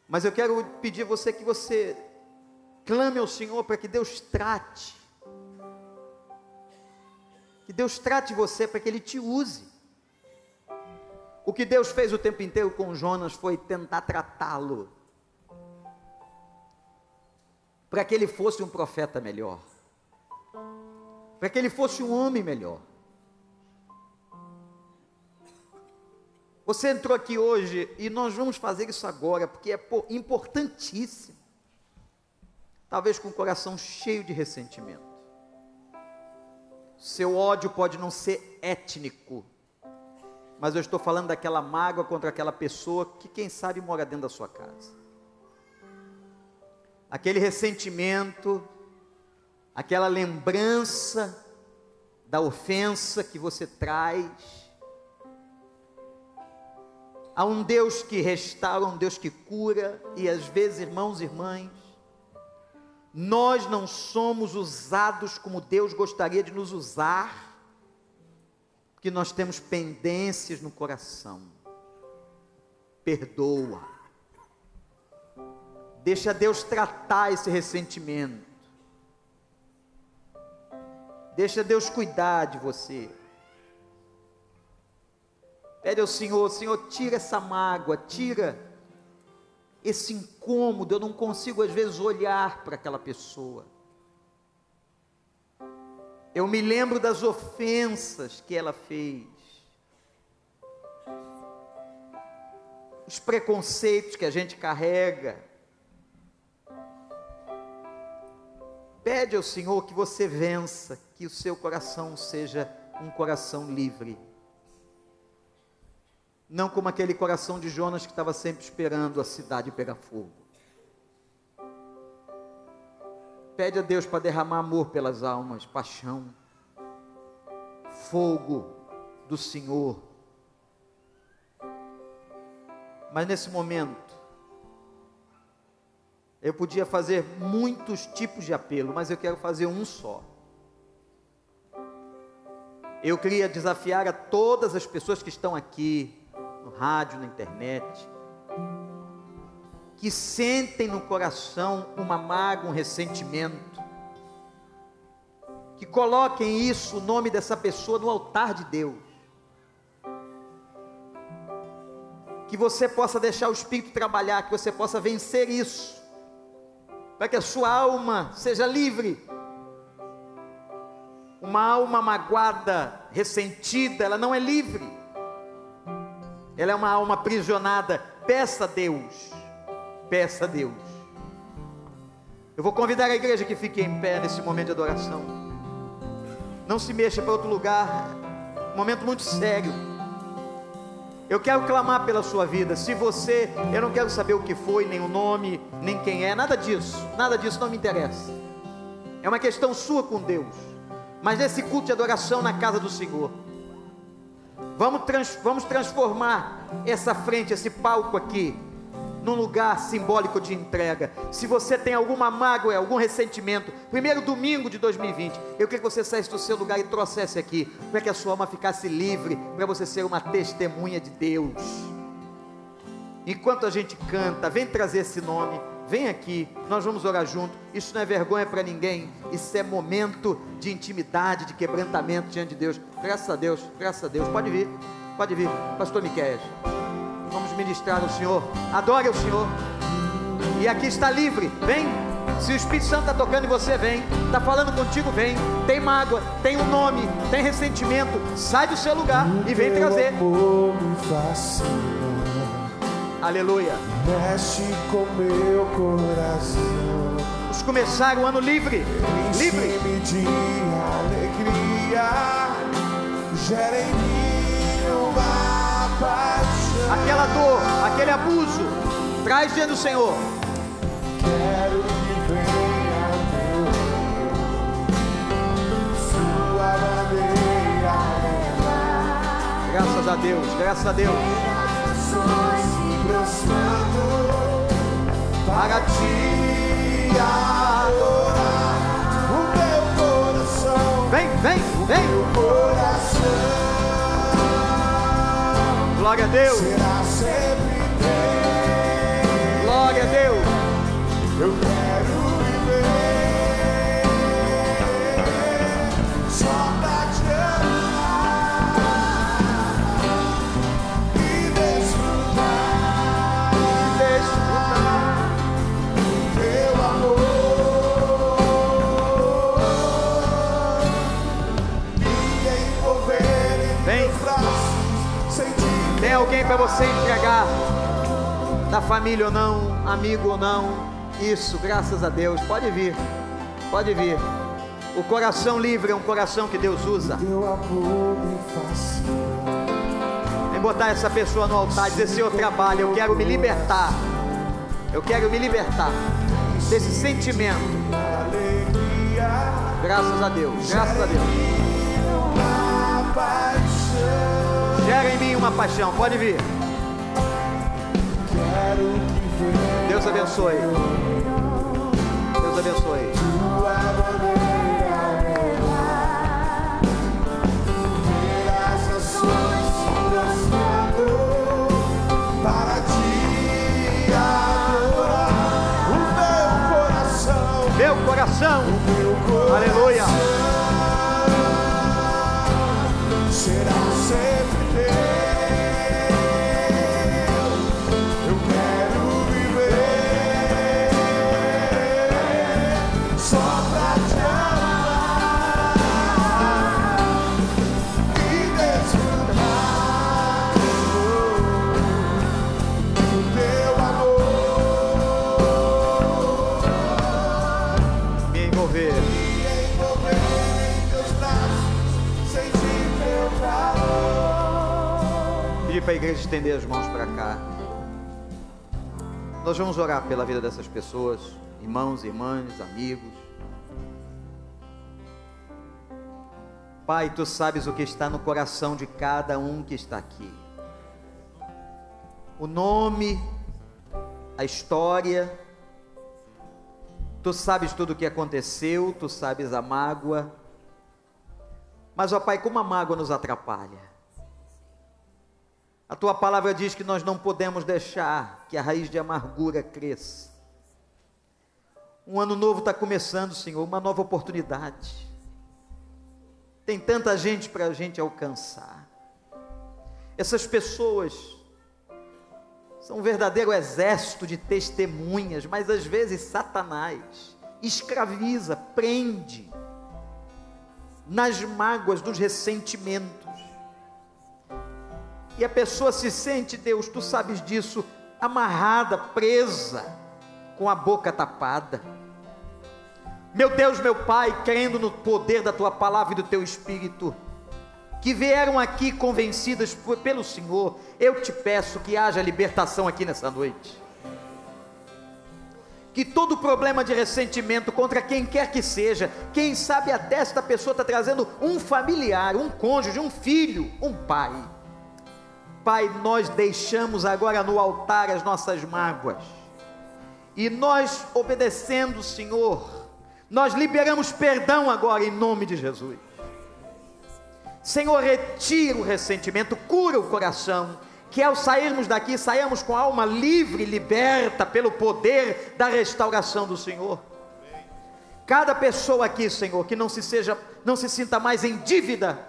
Mas eu quero pedir a você que você clame ao Senhor para que Deus trate. Que Deus trate você para que Ele te use. O que Deus fez o tempo inteiro com Jonas foi tentar tratá-lo. Para que ele fosse um profeta melhor. Para que ele fosse um homem melhor. Você entrou aqui hoje e nós vamos fazer isso agora, porque é importantíssimo. Talvez com o coração cheio de ressentimento. Seu ódio pode não ser étnico, mas eu estou falando daquela mágoa contra aquela pessoa que, quem sabe, mora dentro da sua casa. Aquele ressentimento, aquela lembrança da ofensa que você traz Há um Deus que restaura, um Deus que cura, e às vezes, irmãos e irmãs, nós não somos usados como Deus gostaria de nos usar, porque nós temos pendências no coração. Perdoa. Deixa Deus tratar esse ressentimento. Deixa Deus cuidar de você. Pede ao Senhor, Senhor, tira essa mágoa, tira esse incômodo. Eu não consigo às vezes olhar para aquela pessoa. Eu me lembro das ofensas que ela fez, os preconceitos que a gente carrega. Pede ao Senhor que você vença, que o seu coração seja um coração livre não como aquele coração de Jonas que estava sempre esperando a cidade pegar fogo. Pede a Deus para derramar amor pelas almas, paixão, fogo do Senhor. Mas nesse momento, eu podia fazer muitos tipos de apelo, mas eu quero fazer um só. Eu queria desafiar a todas as pessoas que estão aqui, no rádio, na internet, que sentem no coração uma mágoa, um ressentimento, que coloquem isso, o nome dessa pessoa, no altar de Deus. Que você possa deixar o Espírito trabalhar, que você possa vencer isso, para que a sua alma seja livre. Uma alma magoada, ressentida, ela não é livre ela é uma alma aprisionada. Peça a Deus, peça a Deus. Eu vou convidar a igreja que fique em pé nesse momento de adoração. Não se mexa para outro lugar, um momento muito sério. Eu quero clamar pela sua vida. Se você, eu não quero saber o que foi, nem o nome, nem quem é, nada disso, nada disso não me interessa. É uma questão sua com Deus. Mas nesse culto de adoração na casa do Senhor, Vamos, trans, vamos transformar essa frente, esse palco aqui, num lugar simbólico de entrega. Se você tem alguma mágoa, algum ressentimento, primeiro domingo de 2020, eu queria que você saísse do seu lugar e trouxesse aqui, para que a sua alma ficasse livre, para você ser uma testemunha de Deus. Enquanto a gente canta, vem trazer esse nome Vem aqui, nós vamos orar junto. Isso não é vergonha para ninguém. Isso é momento de intimidade, de quebrantamento diante de Deus. Graças a Deus, graças a Deus. Pode vir, pode vir, Pastor Miquel. Vamos ministrar ao Senhor. Adore o Senhor. E aqui está livre. Vem. Se o Espírito Santo está tocando em você, vem. Está falando contigo, vem. Tem mágoa, tem um nome, tem ressentimento. Sai do seu lugar e vem trazer. Aleluia. Mexe com meu coração. Vamos começar o ano livre. Livre. de alegria. Gera em mim uma paixão. Aquela dor, aquele abuso. Traz diante do Senhor. Quero que venha Sua maneira Graças a Deus, graças a Deus. Para ti. adorar o meu coração. Vem, vem, vem. Glória a Deus. Da família ou não, amigo ou não? Isso, graças a Deus. Pode vir, pode vir. O coração livre é um coração que Deus usa. Vem botar essa pessoa no altar e dizer: Senhor, trabalho, eu quero me libertar. Eu quero me libertar desse sentimento. Graças a Deus, graças a Deus. Gera em mim uma paixão, pode vir. Deus abençoe. Deus abençoe. tua maneira estender as mãos para cá. Nós vamos orar pela vida dessas pessoas, irmãos, irmãs, amigos. Pai, tu sabes o que está no coração de cada um que está aqui. O nome, a história. Tu sabes tudo o que aconteceu, tu sabes a mágoa. Mas, ó Pai, como a mágoa nos atrapalha. A tua palavra diz que nós não podemos deixar que a raiz de amargura cresça. Um ano novo está começando, Senhor, uma nova oportunidade. Tem tanta gente para a gente alcançar. Essas pessoas são um verdadeiro exército de testemunhas, mas às vezes Satanás escraviza, prende nas mágoas dos ressentimentos. E a pessoa se sente, Deus, tu sabes disso, amarrada, presa, com a boca tapada. Meu Deus, meu Pai, crendo no poder da tua palavra e do teu espírito, que vieram aqui convencidas pelo Senhor, eu te peço que haja libertação aqui nessa noite. Que todo problema de ressentimento contra quem quer que seja, quem sabe até esta pessoa está trazendo um familiar, um cônjuge, um filho, um pai. Pai, nós deixamos agora no altar as nossas mágoas. E nós, obedecendo o Senhor, nós liberamos perdão agora em nome de Jesus. Senhor, retira o ressentimento, cura o coração, que ao sairmos daqui, saiamos com a alma livre, liberta pelo poder da restauração do Senhor. Cada pessoa aqui, Senhor, que não se seja, não se sinta mais em dívida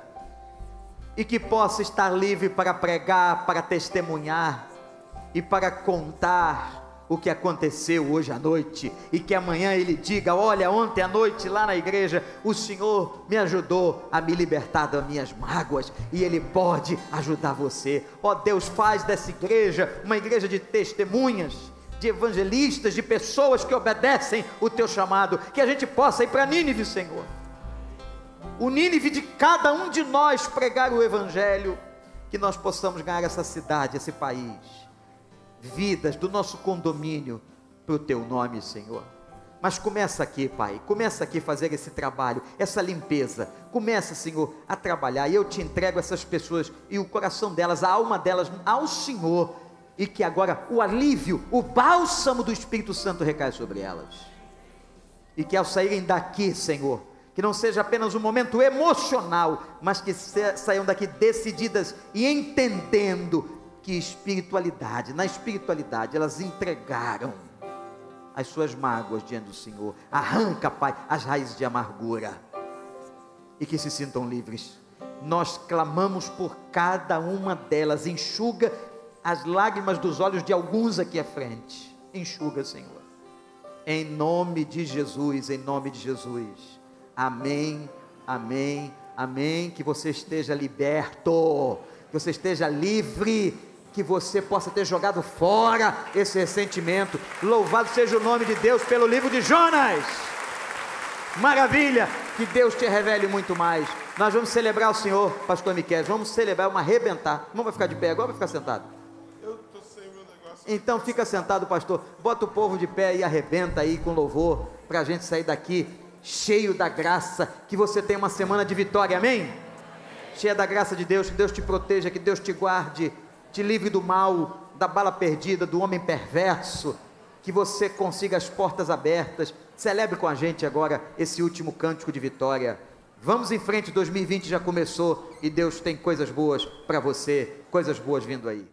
e que possa estar livre para pregar, para testemunhar e para contar o que aconteceu hoje à noite e que amanhã ele diga: Olha, ontem à noite lá na igreja, o Senhor me ajudou a me libertar das minhas mágoas e Ele pode ajudar você. Ó Deus, faz dessa igreja uma igreja de testemunhas. De evangelistas, de pessoas que obedecem o teu chamado, que a gente possa ir para Nínive, Senhor. O Nínive de cada um de nós pregar o Evangelho, que nós possamos ganhar essa cidade, esse país vidas do nosso condomínio para o teu nome, Senhor. Mas começa aqui, Pai, começa aqui a fazer esse trabalho, essa limpeza. Começa, Senhor, a trabalhar. E eu te entrego essas pessoas e o coração delas, a alma delas ao Senhor. E que agora o alívio, o bálsamo do Espírito Santo recai sobre elas. E que ao saírem daqui, Senhor, que não seja apenas um momento emocional, mas que saiam daqui decididas e entendendo que espiritualidade, na espiritualidade, elas entregaram as suas mágoas diante do Senhor. Arranca, Pai, as raízes de amargura e que se sintam livres. Nós clamamos por cada uma delas, enxuga as lágrimas dos olhos de alguns aqui à frente. Enxuga, Senhor. Em nome de Jesus, em nome de Jesus. Amém, amém, amém. Que você esteja liberto, que você esteja livre que você possa ter jogado fora esse ressentimento. Louvado seja o nome de Deus pelo livro de Jonas. Maravilha! Que Deus te revele muito mais. Nós vamos celebrar o Senhor, Pastor Miquel. Vamos celebrar, vamos arrebentar. Vamos vai ficar de pé agora vai ficar sentado? Eu estou sem meu negócio. Então fica sentado, pastor. Bota o povo de pé e arrebenta aí com louvor. Para a gente sair daqui cheio da graça. Que você tenha uma semana de vitória. Amém? Amém? Cheia da graça de Deus. Que Deus te proteja. Que Deus te guarde te livre do mal, da bala perdida, do homem perverso, que você consiga as portas abertas. Celebre com a gente agora esse último cântico de vitória. Vamos em frente, 2020 já começou e Deus tem coisas boas para você, coisas boas vindo aí.